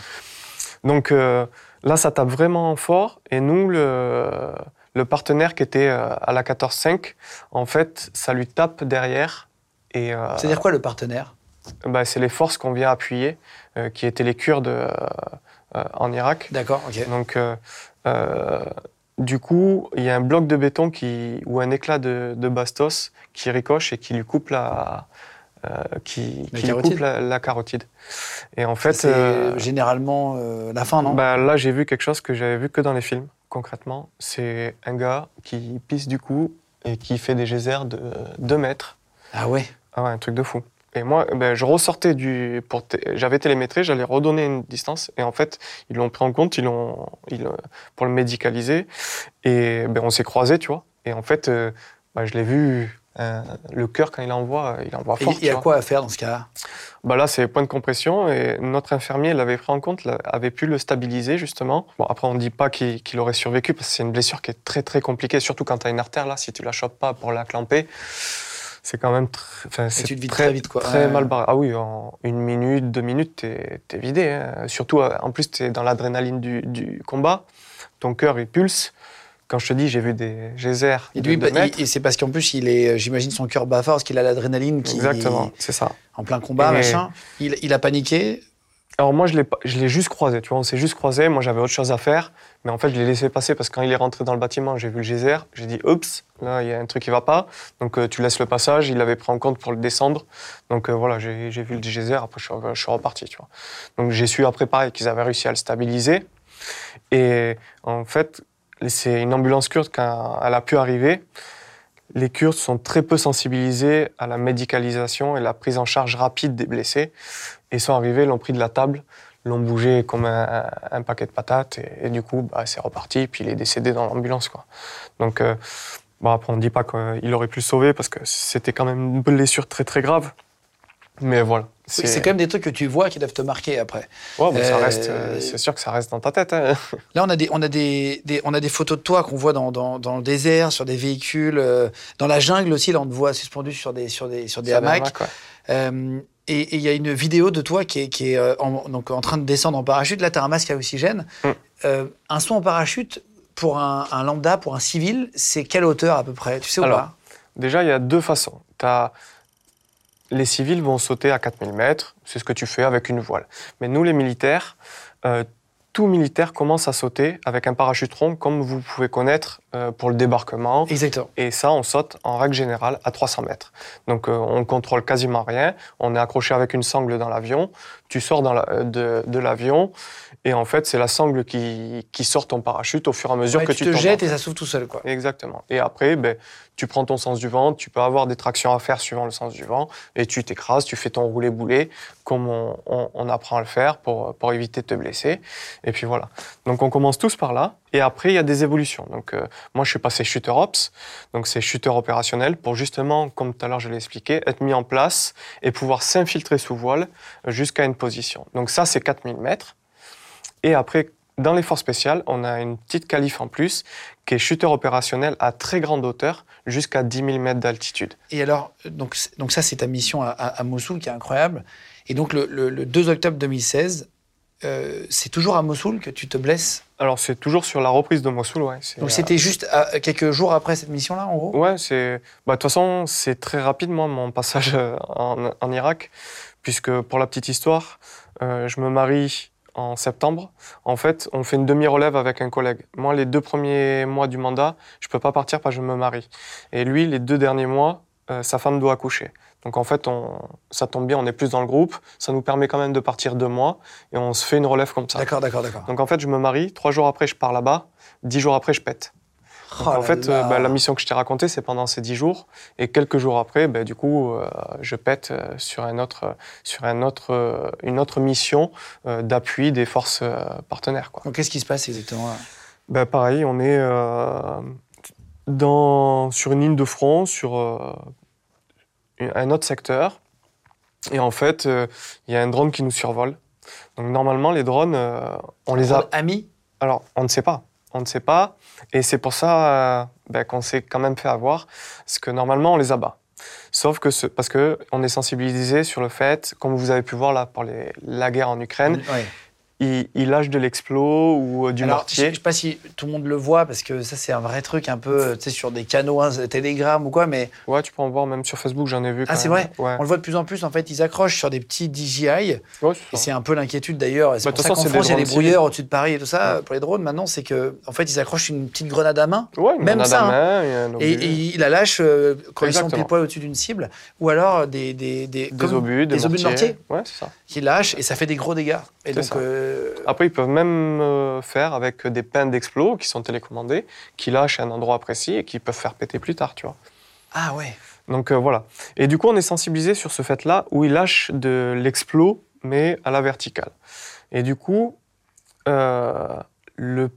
Donc euh, là, ça tape vraiment fort. Et nous, le, le partenaire qui était euh, à la 14.5, en fait, ça lui tape derrière. Et euh, C'est-à-dire quoi le partenaire? bah, c'est les forces qu'on vient appuyer, euh, qui étaient les Kurdes en Irak. D'accord, ok. Donc, du coup, il y a un bloc de béton qui, ou un éclat de, de bastos qui ricoche et qui lui coupe la, euh, qui, lui coupe la, la carotide. Et en fait, C'est euh, généralement euh, la fin, non? bah, là, j'ai vu quelque chose que j'avais vu que dans les films, concrètement. C'est un gars qui pisse du coup et qui fait des geysers de 2 mètres. Ah ouais? Ah ouais, un truc de fou. Et moi, ben, je ressortais du. J'avais télémétré, j'allais redonner une distance. Et en fait, ils l'ont pris en compte, ils l'ont, ils, pour le médicaliser. Et ben, on s'est croisés, tu vois. Et en fait, euh, ben, je l'ai vu. euh, le cœur, quand il envoie, il envoie Et fort. il tu y a quoi à faire dans ce cas Bah là, c'est point de compression et notre infirmier l'avait pris en compte, avait pu le stabiliser justement. Bon, après, on ne dit pas qu'il qu'il aurait survécu parce que c'est une blessure qui est très très compliquée, surtout quand tu as une artère là, si tu la chopes pas pour la clamper, c'est quand même tr- enfin, c'est tu te vides très vite, quoi. Très Ouais. mal barré. Ah oui, en une minute, deux minutes, t'es es vidé. hein. Surtout, euh, en plus, tu es dans l'adrénaline du, du combat, ton cœur il pulse. Quand je te dis, j'ai vu des geysers. Et de lui, deux bah, il- et c'est parce qu'en plus, il est, euh, j'imagine, son cœur bat fort parce qu'il a l'adrénaline qui Exactement, c'est ça. en plein combat, Et- machin. Il, il a paniqué. Alors moi, je l'ai juste croisé, tu vois, on s'est juste croisé, moi j'avais autre chose à faire, mais en fait je l'ai laissé passer parce que quand il est rentré dans le bâtiment, j'ai vu le geyser, j'ai dit oups, là il y a un truc qui va pas, donc euh, tu laisses le passage, il l'avait pris en compte pour le descendre, donc euh, voilà, j'ai j'ai vu le geyser, après je suis, je suis reparti, tu vois. Donc j'ai su après pareil qu'ils avaient réussi à le stabiliser, et en fait, c'est une ambulance kurde quand elle a pu arriver, les Kurdes sont très peu sensibilisés à la médicalisation et la prise en charge rapide des blessés. Et ils sont arrivés, l'ont pris de la table, l'ont bougé comme un, un paquet de patates. Et, et du coup, bah, c'est reparti. Puis il est décédé dans l'ambulance. quoi. Donc, euh, bon, après, on ne dit pas qu'il aurait pu le sauver parce que c'était quand même une blessure très très grave. Mais voilà. C'est quand même des trucs que tu vois qui doivent te marquer après. Ouais, ça Euh, reste, euh, c'est sûr que ça reste dans ta tête. hein. Là, on a des, on a des, des- on a des photos de toi qu'on voit dans, dans, dans le désert, sur des véhicules, euh, dans la jungle aussi. Là, on te voit suspendu sur des, sur des, sur des Sur des hamacs. hamacs, ouais. Et il y a une vidéo de toi qui est, qui est euh, en, donc en train de descendre en parachute. Là, tu as un masque à oxygène. Mm. Euh, un saut en parachute, pour un, un lambda, pour un civil, c'est quelle hauteur à peu près? Tu sais ou Alors, pas? Déjà, il y a deux façons. T'as- Les civils vont sauter à 4000 mètres, c'est ce que tu fais avec une voile. Mais nous, les militaires, euh, tout militaire commence à sauter avec un parachute rond, comme vous pouvez connaître euh, pour le débarquement. Exactement. Et ça, on saute en règle générale à 300 mètres. Donc, euh, on contrôle quasiment rien. On est accroché avec une sangle dans l'avion. Tu sors dans la- euh, de, de l'avion. Et en fait, c'est la sangle qui, qui sort ton parachute au fur et à mesure Ouais, que tu tu, te jettes et ça s'ouvre tout seul. Quoi. Exactement. Et après, ben, tu prends ton sens du vent, tu peux avoir des tractions à faire suivant le sens du vent, et tu t'écrases, tu fais ton roulé-boulé, comme on, on- on apprend à le faire pour, pour éviter de te blesser. Et puis voilà. Donc on commence tous par là, et après, il y a des évolutions. Donc euh, moi, je suis passé shooter ops, donc c'est shooter opérationnel, pour justement, comme tout à l'heure je l'ai expliqué, être mis en place et pouvoir s'infiltrer sous voile jusqu'à une position. Donc ça, c'est 4000 mètres. Et après, dans les forces spéciales, on a une petite qualif en plus qui est shooter opérationnel à très grande hauteur, jusqu'à 10 000 mètres d'altitude. Et alors, donc, donc ça, c'est ta mission à, à- à Mossoul qui est incroyable. Et donc, le, le- le 2 octobre 2016, euh, c'est toujours à Mossoul que tu te blesses? Alors c'est toujours sur la reprise de Mossoul, ouais. Donc, euh, c'était juste à- quelques jours après cette mission-là, en gros? Ouais, c'est. Bah, de toute façon, c'est très rapide, moi, mon passage euh, en, en Irak, puisque pour la petite histoire, euh, je me marie en septembre. En fait, on fait une demi-relève avec un collègue. Moi, les deux premiers mois du mandat, je peux pas partir parce que je me marie. Et lui, les deux derniers mois, euh, sa femme doit accoucher. Donc en fait, on, ça tombe bien, on est plus dans le groupe. Ça nous permet quand même de partir deux mois et on se fait une relève comme ça. D'accord, d'accord, d'accord. Donc en fait, je me marie. Trois jours après, je pars là-bas. Dix jours après, je pète. Donc, Oh en là fait, euh, bah, la mission que je t'ai racontée, c'est pendant ces dix jours. Et quelques jours après, bah, du coup, euh, je pète euh, sur, un autre, sur un autre, une autre mission euh, d'appui des forces partenaires. Quoi. Donc, qu'est-ce qui se passe exactement Bah, pareil, on est dans, sur une ligne de front, sur un autre secteur. Et en fait, il y a un drone qui nous survole. Donc normalement, les drones, on les a... Amis Alors, on ne sait pas. On ne sait pas. Et c'est pour ça euh, ben, qu'on s'est quand même fait avoir. Parce que normalement, on les abat. Sauf que ce, parce qu'on est sensibilisé sur le fait, comme vous avez pu voir là pour la guerre en Ukraine. Ils, ils lâchent de l'explos ou euh, du Alors, je mortier. ne sais pas si tout le monde le voit, parce que ça, c'est un vrai truc un peu, tu sais, sur des canaux, hein, Telegram ou quoi, mais Ouais, tu peux en voir même sur Facebook, j'en ai vu. Ah, c'est vrai Ouais. on le voit de plus en plus, en fait, ils accrochent sur des petits DJI, Ouais, et c'est un peu l'inquiétude d'ailleurs. C'est Bah, pour de ça toute qu'en France, il y a des brouilleurs au-dessus de Paris et tout ça, Ouais. pour les drones, maintenant, c'est que, en fait, ils accrochent une petite grenade à main, Ouais, une même grenade ça, à hein. main et et, ils la lâchent euh, quand ils sont pile poil au-dessus d'une cible, ou alors des, des, des, des comme obus, des, obus de mortier Ouais, c'est ça. qui lâchent, et ça fait des gros dégâts. Et donc. Euh. Après, ils peuvent même euh, faire avec des pains d'explos qui sont télécommandés, qui lâchent à un endroit précis et qui peuvent faire péter plus tard, tu vois. Ah ouais. Donc euh, voilà. Et du coup, on est sensibilisé sur ce fait-là où ils lâchent de l'explos, mais à la verticale. Et du coup, euh, le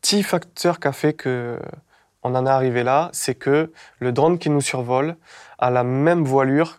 petit facteur qui a fait que on en est arrivé là, c'est que le drone qui nous survole a la même voilure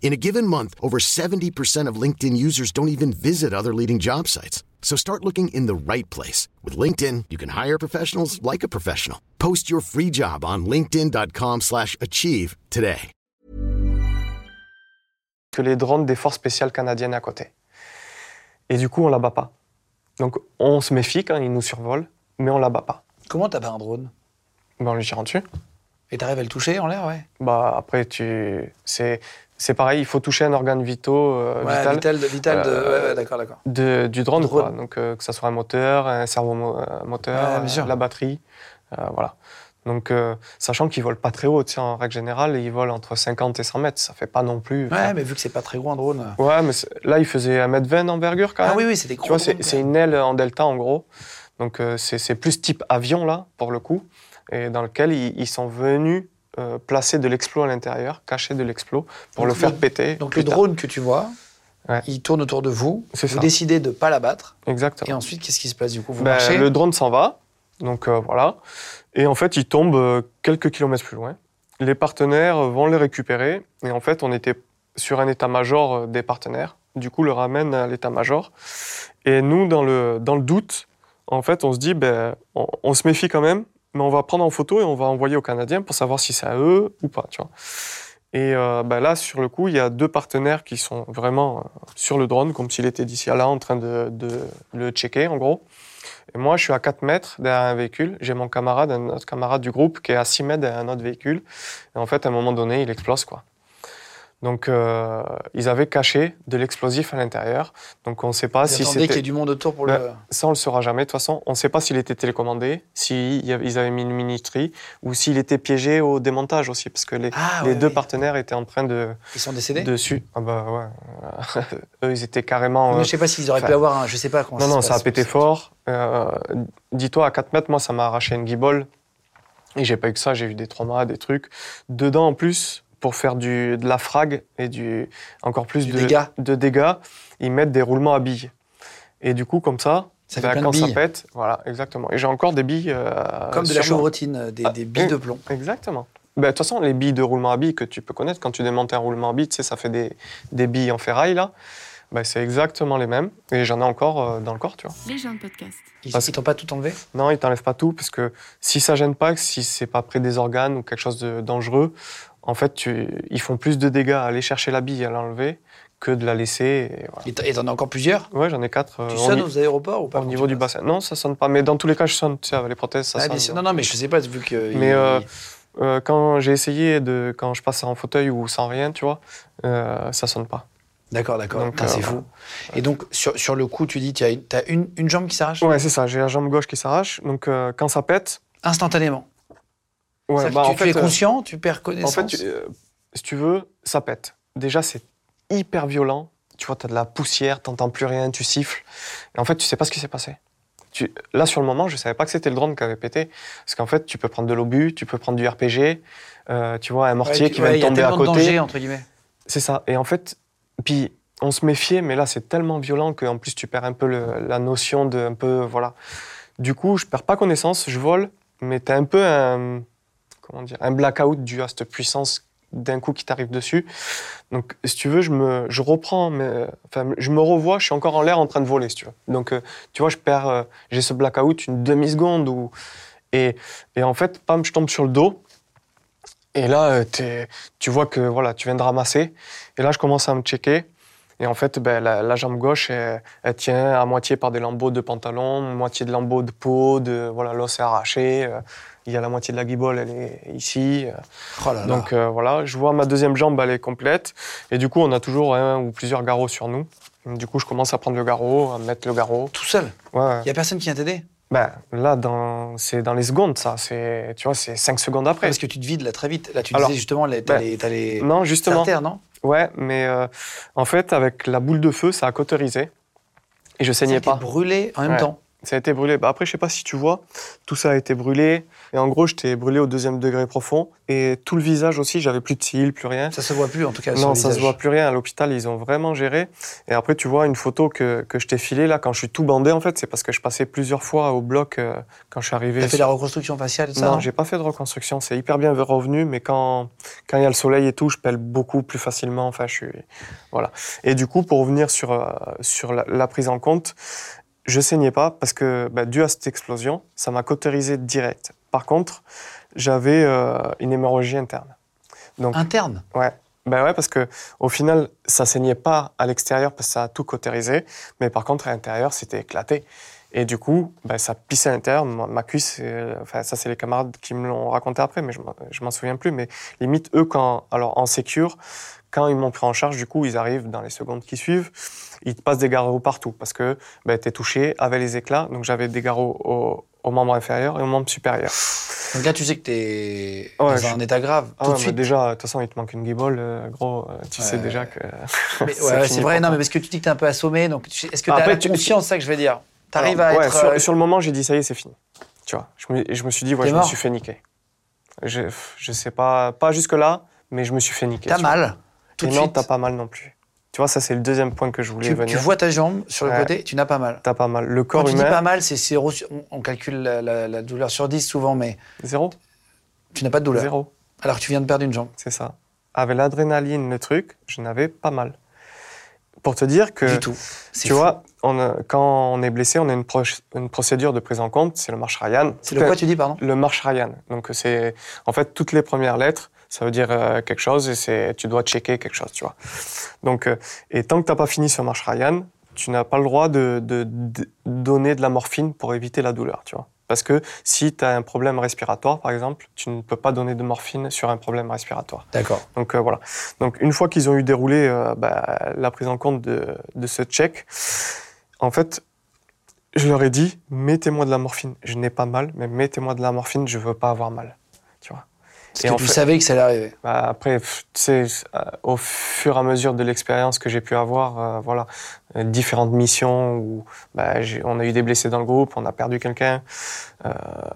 In a given month, over 70% of LinkedIn users don't even visit other leading job sites. So start looking in the right place. With LinkedIn, you can hire professionals like a professional. Post your free job on linkedin.com/achieve slash achieve today. que les drones des forces spéciales canadiennes à côté. Et du coup, on la bat pas. Donc on se méfie quand ils nous survolent, mais on la bat pas. Comment t'as pas un drone? Ben, on lui tire dessus. Et t'arrives à le toucher en l'air, ouais. Bah après, tu... c'est c'est pareil, il faut toucher un organe vitaux, euh, Ouais, vital, vital, de, vital de. Euh, Ouais, ouais, d'accord, d'accord. de- du drone, Drone. quoi. Donc euh, que ça soit un moteur, un mo- euh, moteur, Ouais, la batterie, voilà. Donc sachant qu'ils volent pas très haut, en règle générale, ils volent entre 50 et 100 mètres, ça fait pas non plus. Ouais, mais vu que c'est pas très gros un drone. Ouais, mais là, il faisait 1m20 d'envergure quand même. Ah oui, oui, des gros Tu vois, c'est drones, une aile en delta en gros. Donc c'est c'est plus type avion là, pour le coup, et dans lequel ils, ils sont venus euh, placer de l'explos à l'intérieur, cacher de l'explos pour Donc le faire le- péter. Donc plus le tard. drone que tu vois, Ouais. il tourne autour de vous. Vous ça. décidez de pas l'abattre. Exactement. Et ensuite, qu'est-ce qui se passe du coup Vous Ben, marchez le drone s'en va, donc euh, voilà. Et en fait, il tombe euh, quelques kilomètres plus loin. Les partenaires vont les récupérer. Et en fait, on était sur un état-major des partenaires. Du coup, le ramène à l'état-major. Et nous, dans le, dans le doute, en fait, on se dit, ben, on, on se méfie quand même, mais on va prendre en photo et on va envoyer aux Canadiens pour savoir si c'est à eux ou pas, tu vois. Et euh, ben là, sur le coup, il y a deux partenaires qui sont vraiment euh, sur le drone, comme s'il était d'ici à là en train de, de le checker, en gros. Et moi, je suis à 4 mètres derrière un véhicule. J'ai mon camarade, un autre camarade du groupe, qui est à 6 mètres derrière un autre véhicule. Et en fait, à un moment donné, il explose, quoi. Donc, euh, ils avaient caché de l'explosif à l'intérieur. Donc, on ne sait pas si attendez qu'il y ait c'était... du monde autour pour Ben, le. Ça, on le saura jamais. De toute façon, on ne sait pas s'il était télécommandé, s'ils avaient mis une minuterie, ou s'il était piégé au démontage aussi, parce que les, Ah, les ouais, deux ouais. partenaires étaient en train de... Ils sont décédés dessus. Ah bah ouais. Eux, ils étaient carrément... Mais euh, Je sais pas s'ils auraient pu enfin, avoir un. Je sais pas comment non, se non, ça a pété fort. Euh, Dis-toi, à 4 mètres, moi, ça m'a arraché une guibole. Et j'ai pas eu que ça, j'ai eu des traumas, des trucs. Dedans, en plus, pour faire du, de la frag et du, encore plus Du de, dégât. de dégâts, ils mettent des roulements à billes. Et du coup, comme ça, Ça fait bah, de quand ça pète, voilà, exactement. Et j'ai encore des billes. euh, Comme de la chevrotine, euh, des, Ah, des billes de plomb. Exactement. Bah, De toute façon, les billes de roulement à billes que tu peux connaître, quand tu démontes un roulement à billes, tu sais, ça fait des, des billes en ferraille, là. Bah, c'est exactement les mêmes. Et j'en ai encore euh, dans le corps, tu vois. Les gens de podcast. Ils, Parce- ils t'ont pas tout enlevé? Non, ils t'enlèvent pas tout, parce que si ça gêne pas, si c'est pas près des organes ou quelque chose de dangereux, en fait, tu, ils font plus de dégâts à aller chercher la bille et à l'enlever que de la laisser. Et t'en- as encore plusieurs? Ouais, j'en ai quatre. euh, Tu au sonnes aux aéroports ou pas au niveau du bassin. Non, ça sonne pas. Mais dans tous les cas, je sonne. Tu sais, avec les prothèses, ça Ah, sonne. Non, non, mais je sais pas, vu que. Mais, il- euh, Euh, quand j'ai essayé de, quand je passe en fauteuil ou sans rien, tu vois, euh, ça sonne pas. D'accord, d'accord. Euh, c'est fou. Et donc, sur, sur le coup, tu dis, tu as, une, t'as une, une jambe qui s'arrache? Ouais, c'est ça. J'ai la jambe gauche qui s'arrache. Donc euh, quand ça pète, instantanément. Ouais, bah, tu, en tu fait, es euh, conscient, tu perds En connaissance. fait, tu- euh, si tu veux, ça pète. Déjà, c'est hyper violent. Tu vois, tu as de la poussière, tu n'entends plus rien, tu siffles. Et en fait, tu sais pas ce qui s'est passé. Tu- Là, sur le moment, je savais pas que c'était le drone qui avait pété. Parce qu'en fait, tu peux prendre de l'obus, tu peux prendre du RPG, euh, tu vois, un mortier Ouais, tu- qui ouais, y a tomber à tellement de côté. danger, entre guillemets. C'est ça. Et en fait, puis on se méfiait, mais là, c'est tellement violent qu'en plus, tu perds un peu le- la notion de un peu. Voilà. Du coup, je perds pas connaissance, je vole, mais tu as un peu un. Un blackout dû à cette puissance d'un coup qui t'arrive dessus. Donc, si tu veux, je me, je reprends, mais, enfin, je me revois, je suis encore en l'air en train de voler, tu. Donc, euh, tu vois, je perds, euh, j'ai ce blackout une demi-seconde où, et, et en fait, pam, je tombe sur le dos. Et là, euh, tu vois que voilà, tu viens de ramasser. Et là, je commence à me checker. Et en fait, ben, la, la jambe gauche, elle, elle tient à moitié par des lambeaux de pantalon, moitié de lambeaux de peau, de voilà, l'os est arraché. Il y a la moitié de la guibole, elle est ici. Oh là là. Donc euh, voilà, je vois ma deuxième jambe, elle est complète. Et du coup, on a toujours un ou plusieurs garrots sur nous. Du coup, je commence à prendre le garrot, à mettre le garrot. tout seul. Ouais. Il y a personne qui vient t'aider? Ben, là, dans... c'est dans les secondes, ça. C'est, tu vois, c'est 5 secondes après. Parce que tu te vides là très vite. Là, tu Alors, disais justement, les- t'as ben, les, t'as les Non, justement. artères, non? Ouais, mais euh, en fait, avec la boule de feu, ça a cauterisé. Et je saignais Ça a pas. brûlé en même Ouais. temps. Ça a été brûlé. Bah, après, je sais pas si tu vois, tout ça a été brûlé. Et en gros, j'étais brûlé au deuxième degré profond. Et tout le visage aussi, j'avais plus de cils, plus rien. Ça se voit plus en tout cas. non, ça se visage. voit plus rien. À l'hôpital, ils ont vraiment géré. Et après, tu vois une photo que, que je t'ai filée là, quand je suis tout bandé, en fait, c'est parce que je passais plusieurs fois au bloc euh, quand je suis arrivé. T'as fait la reconstruction faciale, ça Non, non j'ai pas fait de reconstruction. C'est hyper bien revenu, mais quand quand il y a le soleil et tout, je pèle beaucoup plus facilement. Enfin, je suis voilà. Et du coup, pour revenir sur euh, sur la, la prise en compte, je saignais pas parce que bah, dû à cette explosion, ça m'a cautérisé direct. Par contre, j'avais euh, une hémorragie interne. Donc Interne? ouais. Ben ouais, parce que au final, ça saignait pas à l'extérieur parce que ça a tout cautérisé, mais par contre à l'intérieur, c'était éclaté. Et du coup, ben, ça pissait à l'intérieur. Ma, ma cuisse, euh, enfin ça c'est les camarades qui me l'ont raconté après, mais je m'en- je m'en souviens plus. Mais limite eux, quand alors en sécure, quand ils m'ont pris en charge, du coup, ils arrivent dans les secondes qui suivent, ils te passent des garrots partout parce que ben, t'es touché avec les éclats. Donc j'avais des garrots au, au membre inférieur et au membre supérieur. Donc là, tu sais que t'es Ouais, dans je- un état grave. Ah tout ouais, de mais suite. déjà, de toute façon, il te manque une guibole, euh, gros. euh, tu sais déjà que. C'est ouais, fini c'est vrai, non, mais parce que tu dis que t'es un peu assommé, donc tu- est-ce que Après, t'as la tu- conscience, c'est ça que je veux dire? T'arrives Alors, à ouais, être. sur, euh, sur le moment, j'ai dit ça y est, c'est fini. Tu vois, je me, je me suis dit, ouais, je me suis fait niquer. Je, je sais pas, pas jusque là, mais je me suis fait niquer. T'as tu mal. Tout Et de t'as pas mal non plus. Tu vois, ça c'est le deuxième point que je voulais Tu, venir. tu vois ta jambe sur le Ouais. côté, tu n'as pas mal. T'as pas mal. Le Quand corps tu dis pas mal, c'est zéro. sur- on- On calcule la, la- la douleur sur 10 souvent, mais zéro, tu n'as pas de douleur. zéro, Alors que tu viens de perdre une jambe. c'est ça. Avec l'adrénaline, le truc, je n'avais pas mal. Pour te dire que, Du tout. Tu fou. vois, on a- quand on est blessé, on a une procédure de prise en compte, c'est le marche Ryan. C'est le quoi, tu dis, pardon? Le marche Ryan. Donc c'est en fait toutes les premières lettres, ça veut dire euh, quelque chose et c'est tu dois checker quelque chose, tu vois. Donc euh, et tant que t'as pas fini ce marche Ryan, tu n'as pas le droit de, de- de donner de la morphine pour éviter la douleur, tu vois. Parce que si tu as un problème respiratoire, par exemple, tu ne peux pas donner de morphine sur un problème respiratoire. D'accord. Donc euh, voilà. Donc une fois qu'ils ont eu déroulé bah, la prise en compte de, de ce check, en fait, je leur ai dit mettez-moi de la morphine. Je n'ai pas mal, mais mettez-moi de la morphine. Je veux pas avoir mal. Parce Et que en tu fait- savais que ça allait arriver. Bah, après, pff, tu sais, euh, au fur et à mesure de l'expérience que j'ai pu avoir, euh, voilà, euh, différentes missions où bah, on a eu des blessés dans le groupe, on a perdu quelqu'un. euh,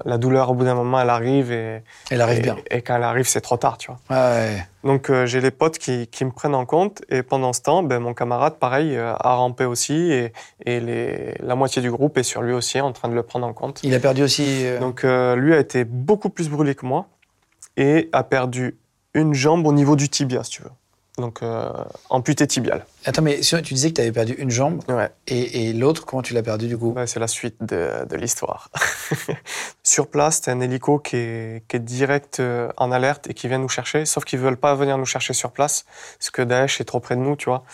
la douleur, au bout d'un moment, elle arrive et, Elle arrive et, bien. et quand elle arrive, c'est trop tard, tu vois. Ouais. Donc euh, j'ai les potes qui, qui me prennent en compte et pendant ce temps, ben, mon camarade, pareil, a rampé aussi et, et les, la moitié du groupe est sur lui aussi en train de le prendre en compte. Il a perdu aussi. Donc lui a été beaucoup plus brûlé que moi et a perdu une jambe au niveau du tibia, si tu veux. Donc euh, amputé tibial. Attends, mais tu disais que tu avais perdu une jambe Ouais. et, et l'autre, comment tu l'as perdu du coup? Ouais, c'est la suite de, de l'histoire. Sur place, c'est un hélico qui est, qui est direct euh, en alerte et qui vient nous chercher, sauf qu'ils veulent pas venir nous chercher sur place, parce que Daesh est trop près de nous, tu vois.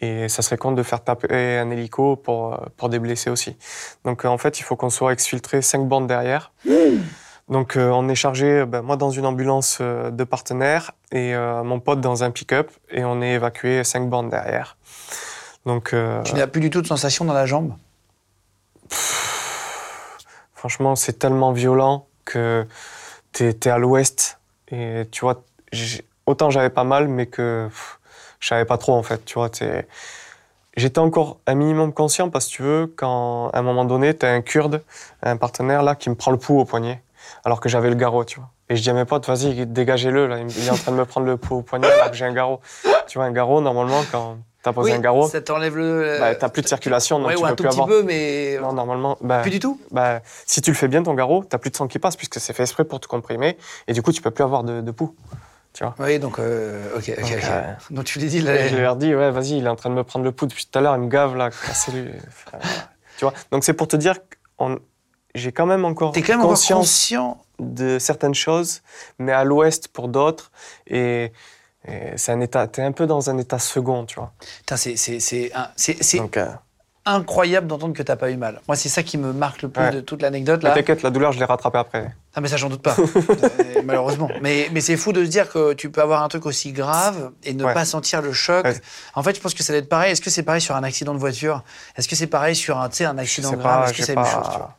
Et ça serait con de faire taper un hélico pour, pour des blessés aussi. Donc euh, en fait, il faut qu'on soit exfiltré cinq bandes derrière. Donc euh, on est chargé, ben, moi dans une ambulance euh, de partenaire et euh, mon pote dans un pick-up et on est évacué cinq bandes derrière. Donc euh, Tu n'as plus du tout de sensation dans la jambe? Franchement, c'est tellement violent que t'es es à l'ouest et tu vois, autant j'avais pas mal, mais que je savais pas trop en fait. Tu vois, j'étais encore un minimum conscient parce que tu veux, quand à un moment donné, t'as un kurde, un partenaire là, qui me prend le pouls au poignet, alors que j'avais le garrot, tu vois. Et je dis à mes potes, vas-y, dégagez-le, là, il est en train de me prendre le pouls au poignet alors que j'ai un garrot. Tu vois, un garrot, normalement, quand t'as posé un garrot, ça t'enlève le. bah, t'as plus de circulation, donc Ouais, tu ou un peux tout plus petit avoir. peu, mais. Non, normalement, bah, Plus du tout bah, si tu le fais bien ton garrot, t'as plus de sang qui passe puisque c'est fait exprès pour te comprimer et du coup tu peux plus avoir de, de pouls. Tu vois. Oui, donc, euh, ok, ok, Donc, euh, Donc tu lui dis, là, je leur dis ouais vas-y il est en train de me prendre le pouls depuis tout à l'heure il me gave là cassez-lui. Tu vois. Donc c'est pour te dire que j'ai quand même encore t'es quand même conscience conscient. de certaines choses mais à l'ouest pour d'autres et, Et c'est un état, t'es un peu dans un état second, tu vois. C'est- euh, incroyable d'entendre que t'as pas eu mal. Moi, c'est ça qui me marque le plus Ouais. de toute l'anecdote là. t'inquiète, la douleur, je l'ai rattrapée après. Ah mais ça j'en doute pas, Euh, malheureusement. Mais, mais c'est fou de se dire que tu peux avoir un truc aussi grave et ne Ouais. pas sentir le choc. Ouais. En fait, je pense que ça doit être pareil. Est-ce que c'est pareil sur un accident de voiture? Est-ce que c'est pareil sur un, un accident grave? Est-ce que c'est la même chose tu vois?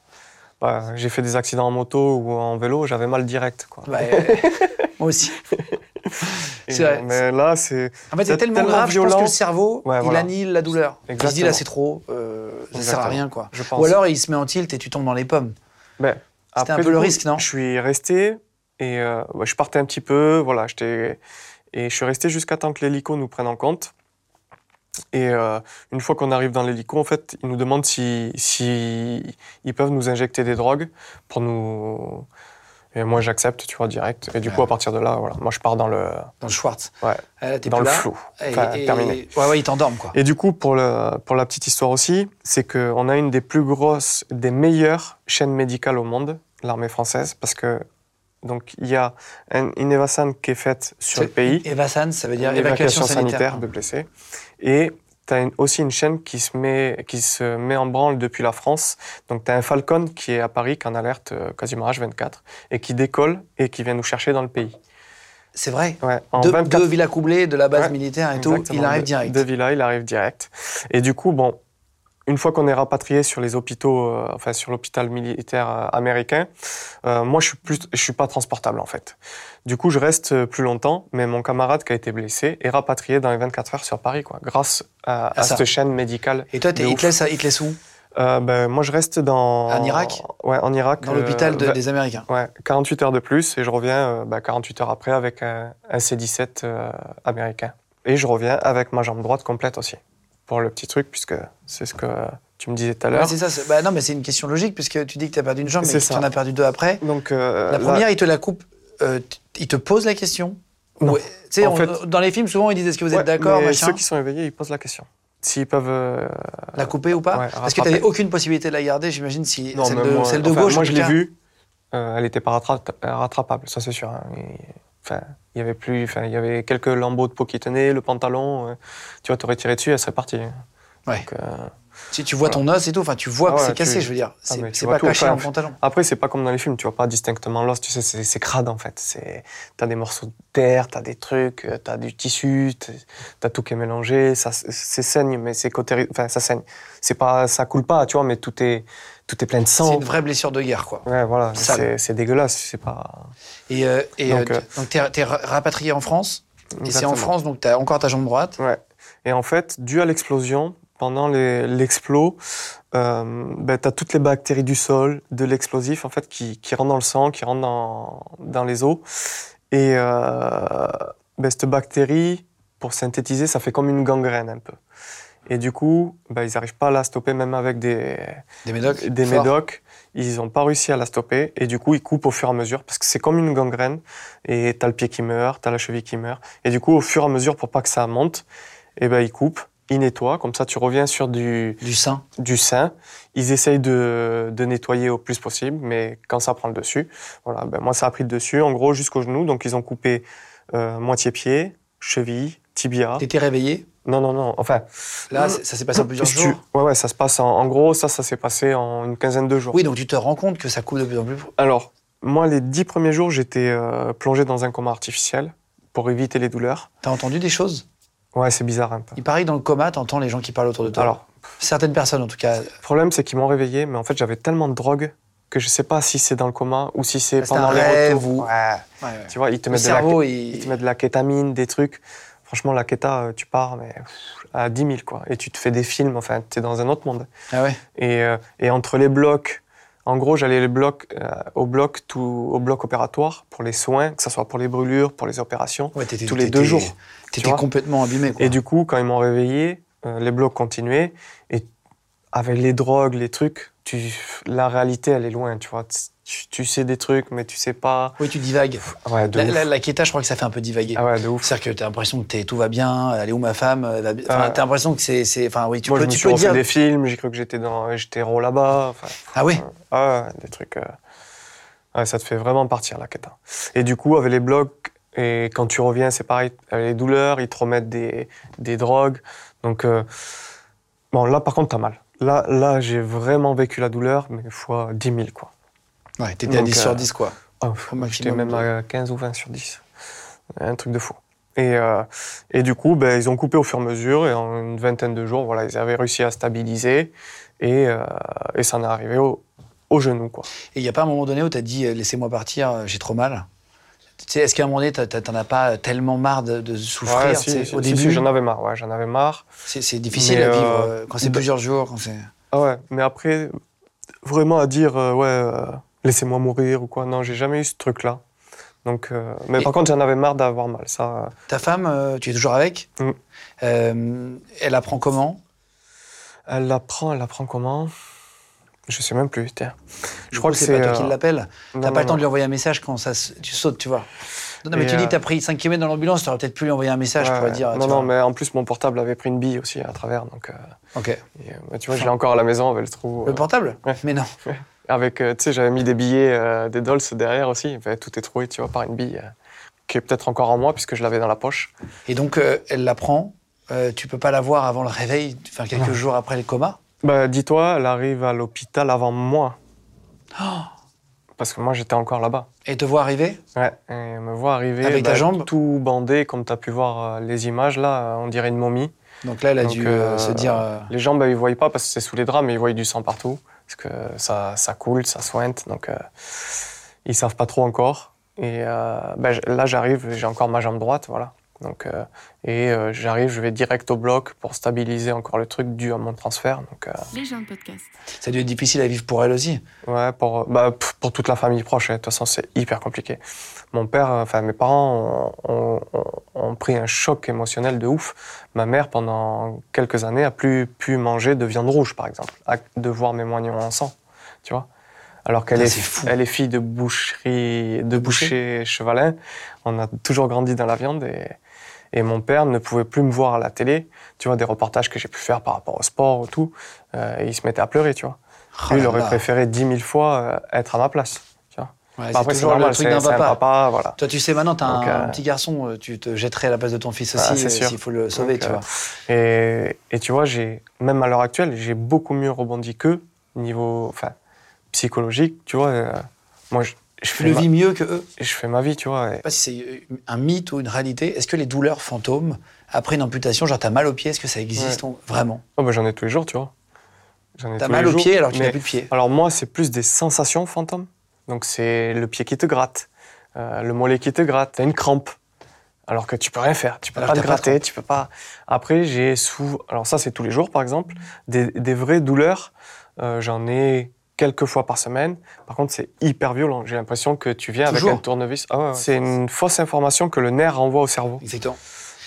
Ouais, j'ai fait des accidents en moto ou en vélo, j'avais mal direct, quoi. Euh, Moi aussi. Et, c'est vrai. Mais là, c'est. En fait, c'est tellement, grave, je pense que le cerveau, Ouais, il voilà. annihile la douleur. Il se dit Exactement. là c'est trop, euh, ça sert à Exactement. rien quoi. Je pense. Ou alors il se met en tilt et tu tombes dans les pommes. Ben, C'était un peu le coup, risque, non? Je suis resté et euh, je partais un petit peu, voilà, j'étais et je suis resté jusqu'à temps que l'hélico nous prenne en compte. Et euh, une fois qu'on arrive dans l'hélico, en fait, ils nous demandent si, si ils peuvent nous injecter des drogues pour nous. Et moi, j'accepte, tu vois, direct. Et du coup, à partir de là, voilà, moi, je pars dans le, Dans le Schwartz. ouais, Ah, là, t'es dans le là. flou. Et- et- terminé. Ouais, ouais, ils t'endorment quoi. Et du coup, pour, le, pour la petite histoire aussi, c'est qu'on a une des plus grosses, des meilleures chaînes médicales au monde, l'armée française, parce que donc il y a un- une Evasan qui est faite sur le pays, Evasan, ça veut dire évacuation, sanitaire. de blessés, et tu as aussi une chaîne qui se, met, qui se met en branle depuis la France. Donc tu as un Falcon qui est à Paris, qui en alerte euh, quasiment H24, et qui décolle et qui vient nous chercher dans le pays. C'est vrai. Ouais, en de, 24 de de la base Ouais, militaire et tout, il arrive de- direct. De Villa, il arrive direct. Et du coup, bon, une fois qu'on est rapatrié sur les hôpitaux, euh, enfin sur l'hôpital militaire euh, américain, euh, moi je suis plus, je suis pas transportable en fait. Du coup, je reste plus longtemps, mais mon camarade qui a été blessé est rapatrié dans les 24 heures sur Paris, quoi, grâce à, Ah, à cette chaîne médicale. Et toi, de il te laisse, il te laisse où Euh, ben, moi, je reste dans. En Irak? Ouais, en Irak. Dans l'hôpital de- euh, des Américains. Ouais, 48 heures de plus et je reviens euh, bah, 48 heures après avec un, un C-17 euh, américain. Et je reviens avec ma jambe droite complète aussi. Pour le petit truc, puisque c'est ce que tu me disais tout à Ouais, l'heure. c'est ça. Bah, non, mais c'est une question logique puisque tu dis que tu as perdu une jambe, mais C'est que tu ça. en as perdu deux après. Donc, euh, La là- première, il te la coupe. euh, il te pose la question. En on- fait- dans les films, souvent, ils disent est-ce que vous êtes Ouais, d'accord. Ceux qui sont éveillés, ils posent la question. S'ils peuvent. euh, La couper ou pas Ouais, Parce que tu n'avais aucune possibilité de la garder, j'imagine, si non, celle, de, moi, celle de enfin, gauche. Moi, je l'ai vue. euh, elle n'était pas rattra- rattrapable, ça c'est sûr. hein. Enfin, il y avait plus, enfin, il y avait quelques lambeaux de peau qui tenaient, le pantalon. euh, tu vois, t'aurais tiré dessus, elle serait partie. Ouais. Donc, euh, Si tu vois ton os et tout, enfin, tu vois Ah que ouais, c'est cassé, tu- je veux dire. Ah, C'est pas tout, caché dans le pantalon. Après, c'est pas comme dans les films, tu vois pas distinctement l'os, tu sais, c'est crade en fait. T'as des morceaux de terre, t'as des trucs, euh, t'as du tissu, t'as tout qui est mélangé, ça c'est saigne, mais c'est côté, enfin ça saigne. C'est pas, ça coule pas, tu vois, mais tout est, tout est plein de C'est sang. une vraie blessure de guerre, quoi. Ouais, voilà, c'est c'est dégueulasse, c'est pas. Et, euh, et Donc, euh, euh, t'es t'es ra- rapatrié en France. Et c'est en Exactement. France, donc t'as encore ta jambe droite. Ouais. Et en fait, dû à l'explosion, pendant les- l'explo, euh, ben, tu as toutes les bactéries du sol, de l'explosif, en fait, qui, qui rentrent dans le sang, qui rentrent dans, dans les os. Et euh, ben, cette bactérie, pour synthétiser, ça fait comme une gangrène un peu. Et du coup, ben, ils n'arrivent pas à la stopper, même avec des, Des médocs. des médocs. Ils n'ont pas réussi à la stopper. Et du coup, ils coupent au fur et à mesure, parce que c'est comme une gangrène. Et tu as le pied qui meurt, tu as la cheville qui meurt. Et du coup, au fur et à mesure, pour pas que ça monte, et ben, ils coupent, ils nettoient. Comme ça, tu reviens sur du, Du sein. du sein. Ils essayent de, de nettoyer au plus possible, mais quand ça prend le dessus, voilà, ben moi ça a pris le dessus, en gros jusqu'au genou. Donc ils ont coupé euh, moitié pied, cheville, tibia. T'étais réveillé? Non, non, non. Enfin, Là, ça s'est passé en plusieurs tu- jours. Ouais, ouais, ça se passe en, en gros, ça, ça s'est passé en une quinzaine de jours. Oui, donc tu te rends compte que ça coupe de plus en plus. Alors, moi, les dix premiers jours, j'étais euh, plongé dans un coma artificiel pour éviter les douleurs. T'as entendu des choses? Ouais, c'est bizarre un peu. Il paraît que dans le coma, t'entends les gens qui parlent autour de toi. Alors, Certaines personnes, en tout cas. le problème, c'est qu'ils m'ont réveillé, mais en fait, j'avais tellement de drogue que je sais pas si c'est dans le coma ou si c'est pendant un les rêve retours. ou- Ouais. Ouais, ouais. Tu vois, ils te Le mettent de la cerveau, Ils il... te mettent de la kétamine, des trucs. Franchement, la kéta, euh, tu pars mais, pff, à 10 000, quoi. Et tu te fais des films, enfin, tu es dans un autre monde. Ah ouais. Et, euh, et entre les blocs, en gros, j'allais les blocs, euh, au, bloc, tout, au bloc opératoire pour les soins, que ce soit pour les brûlures, pour les opérations, Ouais, tous les deux jours. T'étais vois. complètement abîmé. Quoi. Et du coup, quand ils m'ont réveillé, euh, les blocs continuaient. Et avec les drogues, les trucs, tu, la réalité, elle est loin, tu vois. Tu, tu sais des trucs, mais tu sais pas. Oui, tu divagues. Ouais, de La, ouf. la, la Keta, je crois que ça fait un peu divaguer. Ah ouais, de ouf. C'est-à-dire que t'as l'impression que t'es- tout va bien, elle est où ma femme va Enfin, Ouais. T'as l'impression que c'est. Enfin, oui, tu Moi, peux, je me tu suis peux dire. des films, j'ai cru que j'étais dans, j'étais héros là-bas. Enfin, Ah oui Ah ouais, des trucs. euh, ouais, ça te fait vraiment partir la hein. Et du coup, avec les blocs, Et quand tu reviens, c'est pareil, avec les douleurs, ils te remettent des, des drogues. Donc, euh, bon, là, par contre, t'as mal. Là, là j'ai vraiment vécu la douleur, mais fois 10 000, quoi. Ouais, t'étais à Donc, 10 sur euh, 10, quoi. Ah, Au J'étais même à 15 ou 20 sur 10. Un truc de fou. Et, euh, et du coup, ben, ils ont coupé au fur et à mesure, et en une vingtaine de jours, voilà, ils avaient réussi à stabiliser, et, euh, et ça en est arrivé au, au genou, quoi. Et il n'y a pas un moment donné où tu as dit euh, laissez-moi partir, euh, j'ai trop mal? Sais, Est-ce qu'à un moment donné, t'en as pas tellement marre de, de souffrir Ouais, si, Au si, début, j'en avais marre, ouais, j'en avais marre. c'est difficile Mais, à vivre euh, euh, quand c'est plusieurs jours. Quand. Ah ouais, mais après, vraiment à dire, euh, ouais, euh, laissez-moi mourir ou quoi, non, j'ai jamais eu ce truc-là. Donc, mais Et- par contre, j'en avais marre d'avoir mal, ça. Ta femme, tu es toujours avec Mm. Elle apprend comment? Elle l'apprend, elle l'apprend comment? Je sais même plus, tiens. Je Du crois coup, que c'est pas toi euh, qui l'appelle. non, T'as pas le temps de lui envoyer un message quand ça, se- tu sautes, tu vois. Non, mais Et, tu dis euh, que t'as pris 5 km dans l'ambulance, t'aurais peut-être pu lui envoyer un message pour Ouais, dire. Non, non, vois. mais en plus, mon portable avait pris une bille aussi à travers. Donc, euh, Ok. et, euh, bah, tu vois, je l'ai encore à la maison avec le trou. Le euh, portable Ouais. Mais non. avec, euh, tu sais, j'avais mis des billets, euh, des dolls derrière aussi. Tout est troué, tu vois, par une bille euh, qui est peut-être encore en moi puisque je l'avais dans la poche. Et donc, euh, elle l'apprend. Euh, tu peux pas la voir avant le réveil, enfin quelques jours après le coma. Bah, dis-toi, elle arrive à l'hôpital avant moi. Oh Parce que moi, j'étais encore là-bas. Et te voir arriver? Ouais, et elle me voit arriver. Avec ta bah, jambe? Tout bandé, comme tu as pu voir euh, les images, là, on dirait une momie. Donc là, elle a Donc, dû euh, euh, se dire. euh, Les jambes, bah, ils ne voyaient pas parce que c'est sous les draps, mais ils voyaient du sang partout. Parce que ça, ça coule, ça sointe. Donc, euh, ils savent pas trop encore. Et bah, là, j'arrive, j'ai encore ma jambe droite, voilà. Donc, euh, et euh, j'arrive, je vais direct au bloc pour stabiliser encore le truc dû à mon transfert. Donc, euh, Les gens de podcast. Ça a dû être difficile à vivre pour elle aussi. Ouais, pour, bah, pff, pour toute la famille proche, hein. de toute façon, c'est hyper compliqué. Mon père, euh, enfin mes parents ont, ont- ont- ont pris un choc émotionnel de ouf. Ma mère, pendant quelques années, a plus pu manger de viande rouge, par exemple, à devoir mes moignons en sang, tu vois. Alors qu'elle Ah, est, elle fille de boucherie, de boucher chevalin. On a toujours grandi dans la viande et, et mon père ne pouvait plus me voir à la télé. Tu vois, des reportages que j'ai pu faire par rapport au sport ou tout, euh, il se mettait à pleurer, tu vois. Oh Lui, il aurait là. préféré dix mille fois euh, être à ma place. Tu vois. Ouais, Bah, c'est toujours le normal, truc c'est- d'un papa. papa, voilà. Toi, tu sais maintenant, t'as Donc, un, euh, petit garçon, tu te jetterais à la place de ton fils aussi s'il faut le sauver, Donc, tu euh, vois. Et, et tu vois, j'ai, même à l'heure actuelle, j'ai beaucoup mieux rebondi qu'eux, niveau enfin, psychologique, tu vois. euh, moi, je, fais le ma, vis mieux que eux. je fais ma vie, tu vois. et- Je sais pas si c'est un mythe ou une réalité. Est-ce que les douleurs fantômes après une amputation, genre t'as mal au pied, est-ce que ça existe vraiment? Oh, bah, j'en ai tous les jours, tu vois. T'as mal au jours, pied alors que tu n'as plus de pied. Alors moi, c'est plus des sensations fantômes. Donc c'est le pied qui te gratte, euh, le mollet qui te gratte, t'as une crampe. Alors que tu peux rien faire, tu peux Alors pas te gratter, tu peux pas. Après, j'ai sous, alors ça c'est tous les jours par exemple, des, des vraies douleurs. Euh, J'en ai quelques fois par semaine. Par contre, c'est hyper violent. J'ai l'impression que tu viens Toujours avec un tournevis. Ah ouais, ouais. C'est une fausse information que le nerf renvoie au cerveau. Exactement.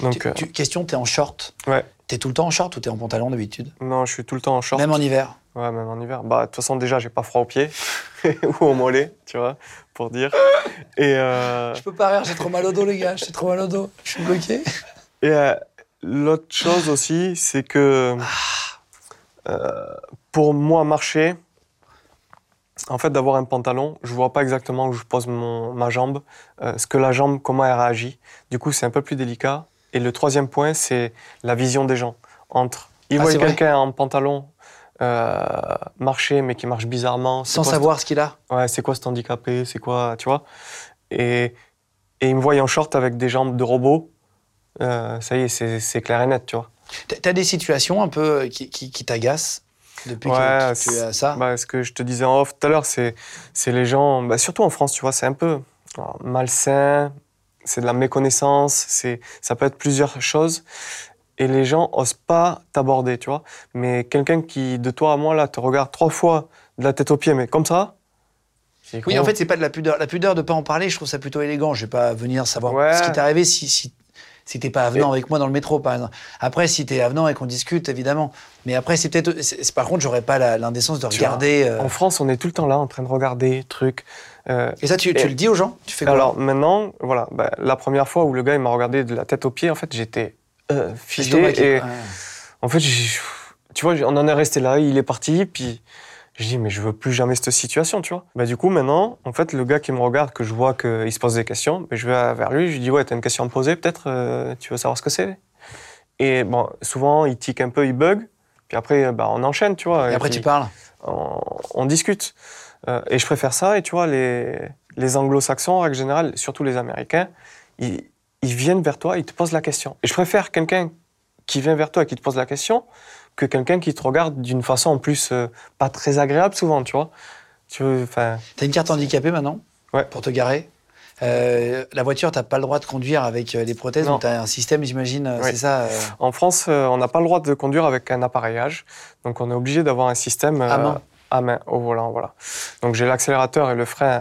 Donc Tu- euh, tu- question, t'es en short. ouais, T'es tout le temps en short ou t'es en pantalon d'habitude non, je suis tout le temps en short. Même en hiver. Ouais, même en hiver. Bah, de toute façon, déjà, j'ai pas froid aux pieds ou au mollet, tu vois, pour dire. Et, euh, Je peux pas rire, j'ai trop mal au dos, les gars. J'ai trop mal au dos. Je suis bloqué. et euh, l'autre chose aussi, c'est que Ah. euh, pour moi, marcher, en fait, d'avoir un pantalon, je vois pas exactement où je pose mon, ma jambe, euh, ce que la jambe, comment elle réagit. Du coup, c'est un peu plus délicat. Et le troisième point, c'est la vision des gens. Entre, ils Ah, voient quelqu'un en pantalon euh, marcher, mais qui marche bizarrement. Sans ce- savoir ce qu'il a. Ouais, c'est quoi cet handicapé C'est quoi, tu vois et, et il me voit en short avec des jambes de robot. Euh, ça y est, c'est clair et net, tu vois. T'as- des situations un peu qui, qui, qui t'agacent depuis Ouais, que tu- as ça Bah, ce que je te disais en off tout à l'heure, c'est c'est les gens, bah, surtout en France, tu vois, c'est un peu alors, malsain, c'est de la méconnaissance, c'est ça peut être plusieurs choses. Et les gens osent pas t'aborder, tu vois. Mais quelqu'un qui, de toi à moi, là, te regarde trois fois de la tête aux pieds, mais comme ça. Oui, en fait, c'est pas de la pudeur. La pudeur de pas en parler, je trouve ça plutôt élégant. Je vais pas venir savoir Ouais. ce qui t'est arrivé si, si, si t'es pas avenant avec moi dans le métro, par exemple. Après, si t'es avenant et qu'on discute, évidemment. Mais après, c'est peut-être. Par contre, j'aurais pas l'indécence de vois, regarder. euh, En France, on est tout le temps là en train de regarder trucs. Euh, Et ça, tu, le dis aux gens? Tu fais quoi? Alors maintenant, voilà, bah, la première fois où le gars il m'a regardé de la tête aux pieds, en fait, j'étais euh, figé et Ouais. en fait, tu vois, on en est resté là. Il est parti, puis Je dis, mais je veux plus jamais cette situation, tu vois. Bah, du coup, maintenant, en fait, le gars qui me regarde, que je vois qu'il se pose des questions, bah, je vais vers lui, je lui dis, ouais, t'as une question à me poser, peut-être, euh, tu veux savoir ce que c'est? Et bon, souvent, il tique un peu, il bug, puis après, bah, on enchaîne, tu vois. Et, après, puis, tu parles on, on discute. Euh, et je préfère ça, et tu vois, les, les anglo-saxons, en règle générale, surtout les américains, ils, ils viennent vers toi, ils te posent la question. Et je préfère quelqu'un qui vient vers toi et qui te pose la question que quelqu'un qui te regarde d'une façon en plus euh, pas très agréable souvent, tu vois. Tu enfin, T'as une carte handicapée maintenant Ouais. Pour te garer? Euh, la voiture, t'as pas le droit de conduire avec euh, des prothèses, Non. donc t'as un système, j'imagine, c'est ça euh, en France, on n'a pas le droit de conduire avec un appareillage, donc on est obligé d'avoir un système À main. à main, au volant, voilà. Donc j'ai l'accélérateur et le frein,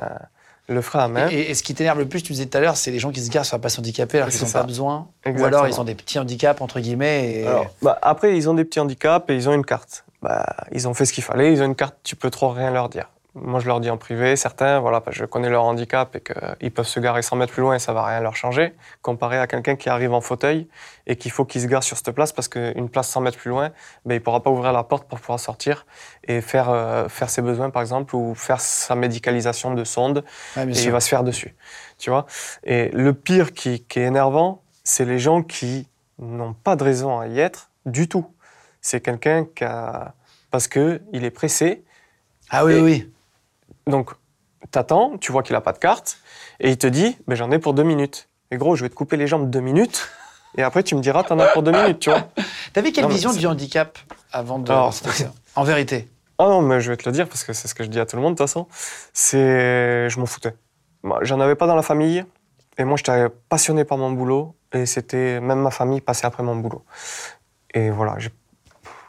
le frein à main. Et, et ce qui t'énerve le plus, tu disais tout à l'heure, c'est les gens qui se garent sur la place handicapée alors qu'ils n'ont pas besoin. Ou alors ils ont des petits handicaps, entre guillemets. Et... Alors, bah, après, ils ont des petits handicaps et ils ont une carte. Bah, ils ont fait ce qu'il fallait, ils ont une carte, tu peux trop rien leur dire. Moi, je leur dis en privé, certains, voilà, parce que je connais leur handicap et qu'ils peuvent se garer 100 mètres plus loin et ça va rien leur changer, comparé à quelqu'un qui arrive en fauteuil et qu'il faut qu'il se gare sur cette place parce qu'une place 100 mètres plus loin, ben, il ne pourra pas ouvrir la porte pour pouvoir sortir et faire, euh, faire ses besoins, par exemple, ou faire sa médicalisation de sonde bien et sûr. il va se faire dessus. Tu vois Et le pire qui, qui est énervant, c'est les gens qui n'ont pas de raison à y être du tout. C'est quelqu'un qui a. Parce qu'il est pressé, Ah oui, Et- oui, oui. Donc t'attends, tu vois qu'il n'a pas de carte, et il te dit ben, J'en ai pour deux minutes. Et gros, je vais te couper les jambes deux minutes, et après tu me diras T'en as pour deux minutes, tu vois. T'avais quelle Non, vision du handicap avant de. Alors-. En vérité. Ah non, mais je vais te le dire parce que c'est ce que je dis à tout le monde de toute façon. C'est. Je m'en foutais. Moi, J'en avais pas dans la famille. Et moi, j'étais passionné par mon boulot. Et c'était. Même ma famille passait après mon boulot. Et voilà. j'ai-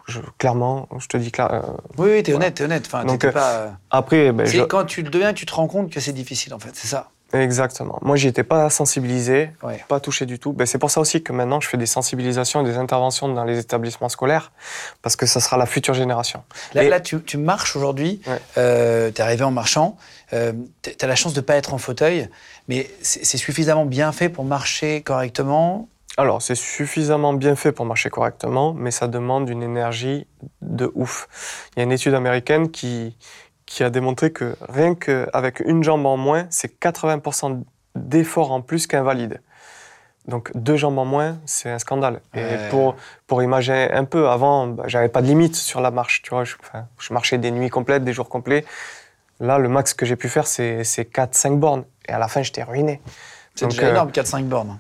je- clairement, je te dis clair. euh, Oui, oui, t'es Voilà. honnête, t'es honnête. Enfin, Donc, euh, pas. après, ben, je- quand tu le deviens, tu te rends compte que c'est difficile, en fait. C'est ça. Exactement. Moi, j'y étais pas sensibilisé, Ouais. pas touché du tout. Ben, c'est pour ça aussi que maintenant, je fais des sensibilisations et des interventions dans les établissements scolaires, parce que ça sera la future génération. Là, Et- là, tu, tu marches aujourd'hui, Ouais. euh, t'es arrivé en marchant, euh, t'as t'as la chance de pas être en fauteuil, mais c'est suffisamment bien fait pour marcher correctement. Alors, c'est suffisamment bien fait pour marcher correctement, mais ça demande une énergie de ouf. Il y a une étude américaine qui, qui a démontré que rien qu'avec une jambe en moins, c'est 80% d'effort en plus qu'invalide. Donc, deux jambes en moins, c'est un scandale. Ouais. Et pour, pour imaginer un peu, avant, bah, j'avais pas de limite sur la marche. Tu vois, je, enfin, je marchais des nuits complètes, des jours complets. Là, le max que j'ai pu faire, c'est c'est 4-5 bornes. Et à la fin, j'étais ruiné. C'est déjà euh, énorme, 4-5 bornes.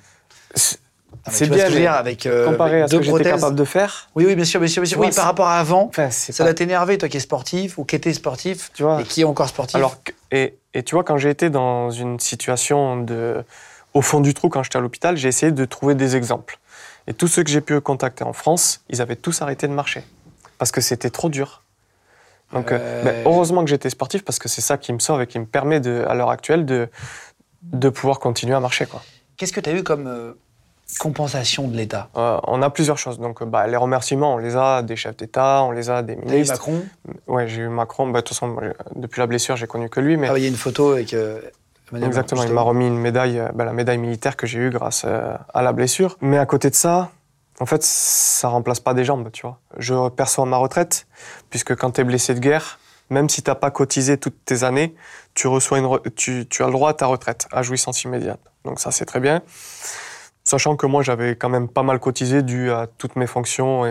C'est Ah, c'est bien, ce dire, avec euh, comparé à ce que j'étais capable de faire. Oui, oui, bien sûr, bien sûr, bien sûr. Tu vois, Oui, par rapport à avant, Enfin, ça pas- va t'énerver, toi qui es sportif ou qui étais sportif Tu vois. et qui est encore sportif. Alors, et, et tu vois, quand j'ai été dans une situation de, au fond du trou, quand j'étais à l'hôpital, j'ai essayé de trouver des exemples. Et tous ceux que j'ai pu contacter en France, ils avaient tous arrêté de marcher. Parce que c'était trop dur. Donc, euh, Ouais. ben, heureusement que j'étais sportif, parce que c'est ça qui me sauve et qui me permet, de, à l'heure actuelle, de, de pouvoir continuer à marcher. Qu'est-ce que tu as eu comme euh, compensation de l'État Euh, on a plusieurs choses. Donc, euh, bah, les remerciements, on les a des chefs d'État, on les a des T'as eu ministres. Macron? Ouais, j'ai eu Macron. Bah, de toute façon, depuis la blessure, j'ai connu que lui. Mais Ah il y a une photo avec euh, Exactement, Macron, il m'a remis une médaille, euh, ben, la médaille militaire que j'ai eue grâce euh, à la blessure. Mais à côté de ça, en fait, ça remplace pas des jambes, tu vois. Je perçois ma retraite, puisque quand tu es blessé de guerre, même si t'as pas cotisé toutes tes années, tu, reçois une re- tu, tu as le droit à ta retraite, à jouissance immédiate. Donc ça, c'est très bien. Sachant que moi, j'avais quand même pas mal cotisé dû à toutes mes fonctions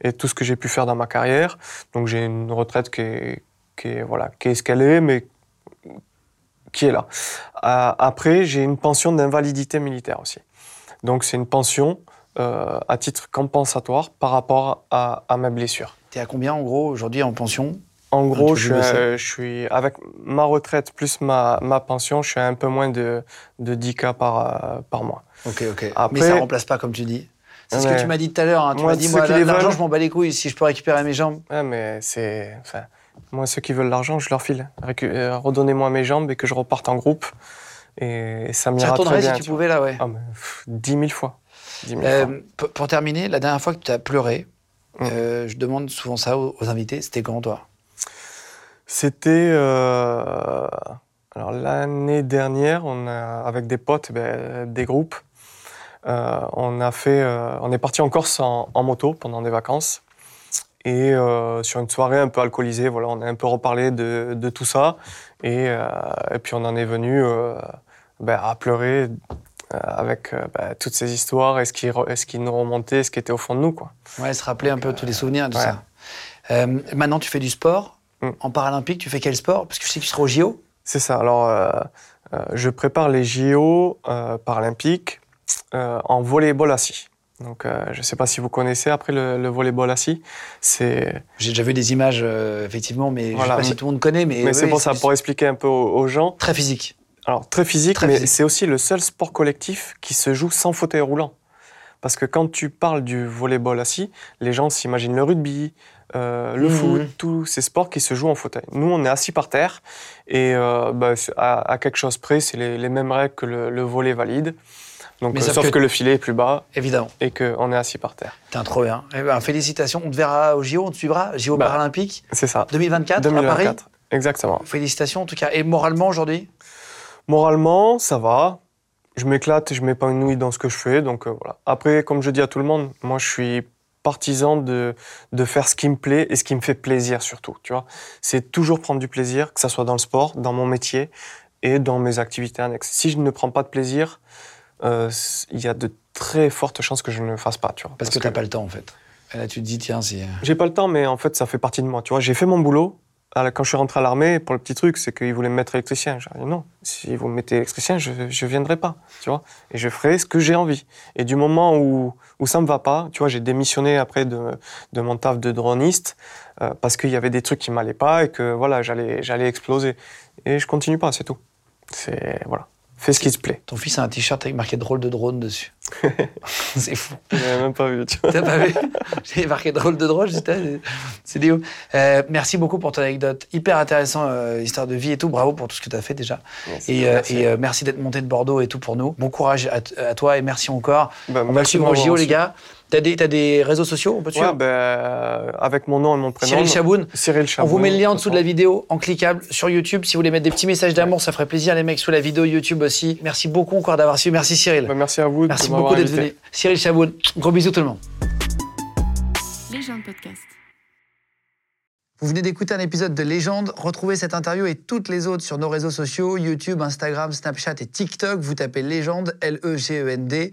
et, tout ce que j'ai pu faire dans ma carrière. Donc j'ai une retraite qui est, qui est, voilà, qui est ce qu'elle est, mais qui est là. Euh, après, j'ai une pension d'invalidité militaire aussi. Donc c'est une pension euh, à titre compensatoire par rapport à, à ma blessure. T'es à combien en gros aujourd'hui en pension? En gros, tu je veux suis, bosser. euh, je suis avec ma retraite plus ma, ma pension, je suis à un peu moins de, de 10 cas par, euh, par mois. Ok, ok. Après- Mais ça remplace pas comme tu dis. C'est ce que tu m'as dit tout à l'heure. hein. Tu m'as dit, moi, l'argent, je m'en bats les couilles. Si je peux récupérer mes jambes. Ouais, mais c'est. Enfin, moi, ceux qui veulent l'argent, je leur file. Euh, Redonnez-moi mes jambes et que je reparte en groupe. Et ça Tu m'ira très bien. si tu tu pouvais là, ouais. Ah, mais, pff, 10 000 fois. 10 000 Euh, fois. pour- terminer, la dernière fois que tu as pleuré, Mm. je demande souvent ça aux, aux invités. C'était quand toi? C'était. euh, Alors, l'année dernière, on a, avec des potes, ben, des groupes, euh, on, a fait, euh, on est parti en Corse en, en moto pendant des vacances. Et sur une soirée un peu alcoolisée, voilà, on a un peu reparlé de, de tout ça. Et, et, puis on en est venu ben, à pleurer avec ben, toutes ces histoires et ce qui, ce qui nous remontait, ce qui était au fond de nous. Quoi. Ouais, se rappeler un peu tous les souvenirs de ouais. ça. maintenant, tu fais du sport. Mm. En paralympique, tu fais quel sport? Parce que je sais que tu seras au JO. C'est ça. Alors, je prépare les JO paralympiques en volleyball assis. Donc, euh, je ne sais pas si vous connaissez après le, le volleyball assis. C'est. J'ai déjà vu des images, euh, effectivement, mais voilà. je ne sais pas si tout le monde connaît. Mais, mais c'est pour ça, pour expliquer un peu aux, aux gens. Très physique. Alors, très physique, très mais c'est aussi le seul sport collectif qui se joue sans fauteuil roulant. Parce que quand tu parles du volleyball assis, les gens s'imaginent le rugby, euh, le mmh. foot, tous ces sports qui se jouent en fauteuil. Nous, on est assis par terre et euh, bah, à, à, quelque chose près, c'est les, les, mêmes règles que le, le volley valide. Donc, Mais sauf que... que... le filet est plus bas. Évidemment. Et qu'on est assis par terre. T'es trop bien. Eh ben, félicitations. On te verra au JO, on te suivra, JO bah, paralympique. C'est ça. 2024, 2024 à Paris. Exactement. Félicitations en tout cas. Et moralement aujourd'hui? Moralement, ça va. Je m'éclate, je m'épanouis dans ce que je fais. Donc euh, voilà. Après, comme je dis à tout le monde, moi je suis partisan de, de faire ce qui me plaît et ce qui me fait plaisir surtout. Tu vois, c'est toujours prendre du plaisir, que ça soit dans le sport, dans mon métier et dans mes activités annexes. Si je ne prends pas de plaisir, euh, il y a de très fortes chances que je ne le fasse pas. Tu vois, parce, parce que, tu n'as pas le temps en fait. Et là, tu te dis, tiens, si. J'ai pas le temps, mais en fait, ça fait partie de moi. Tu vois, j'ai fait mon boulot. Quand je suis rentré à l'armée, pour le petit truc, c'est qu'ils voulaient me mettre électricien. J'ai dit non, si vous me mettez électricien, je ne viendrai pas, tu vois. Et je ferai ce que j'ai envie. Et du moment où, ça me va pas, tu vois, j'ai démissionné après de, mon taf de droniste euh, parce qu'il y avait des trucs qui m'allaient pas et que voilà, j'allais exploser. Et je continue pas, c'est tout. C'est voilà. Fais ce qui te plaît. Ton fils a un t-shirt avec marqué drôle de drone dessus. c'est fou. Je l'avais même pas vu. Tu vois. T'as pas vu J'ai marqué drôle de drone, c'est des euh, Merci beaucoup pour ton anecdote. Hyper intéressant, euh, histoire de vie et tout. Bravo pour tout ce que tu as fait déjà. Merci, et, euh, merci. et merci d'être monté de Bordeaux et tout pour nous. Bon courage à, à toi et merci encore. Bah, On va suivre au JO, les gars. T'as des, as des réseaux sociaux, on peut te ouais, suivre Avec mon nom et mon prénom. Cyril Chaboun. Cyril Chaboun. On vous met le lien en dessous de la vidéo, en cliquable, sur YouTube. Si vous voulez mettre des petits messages d'amour, ça ferait plaisir, les mecs, sous la vidéo YouTube aussi. Merci beaucoup encore d'avoir suivi. Merci Cyril. Ben, merci à vous. Merci beaucoup d'être venu. Cyril Chaboun. Gros bisous tout le monde. Légende Podcast. Vous venez d'écouter un épisode de Légende. Retrouvez cette interview et toutes les autres sur nos réseaux sociaux, YouTube, Instagram, Snapchat et TikTok. Vous tapez Légende, L-E-G-E-N-D.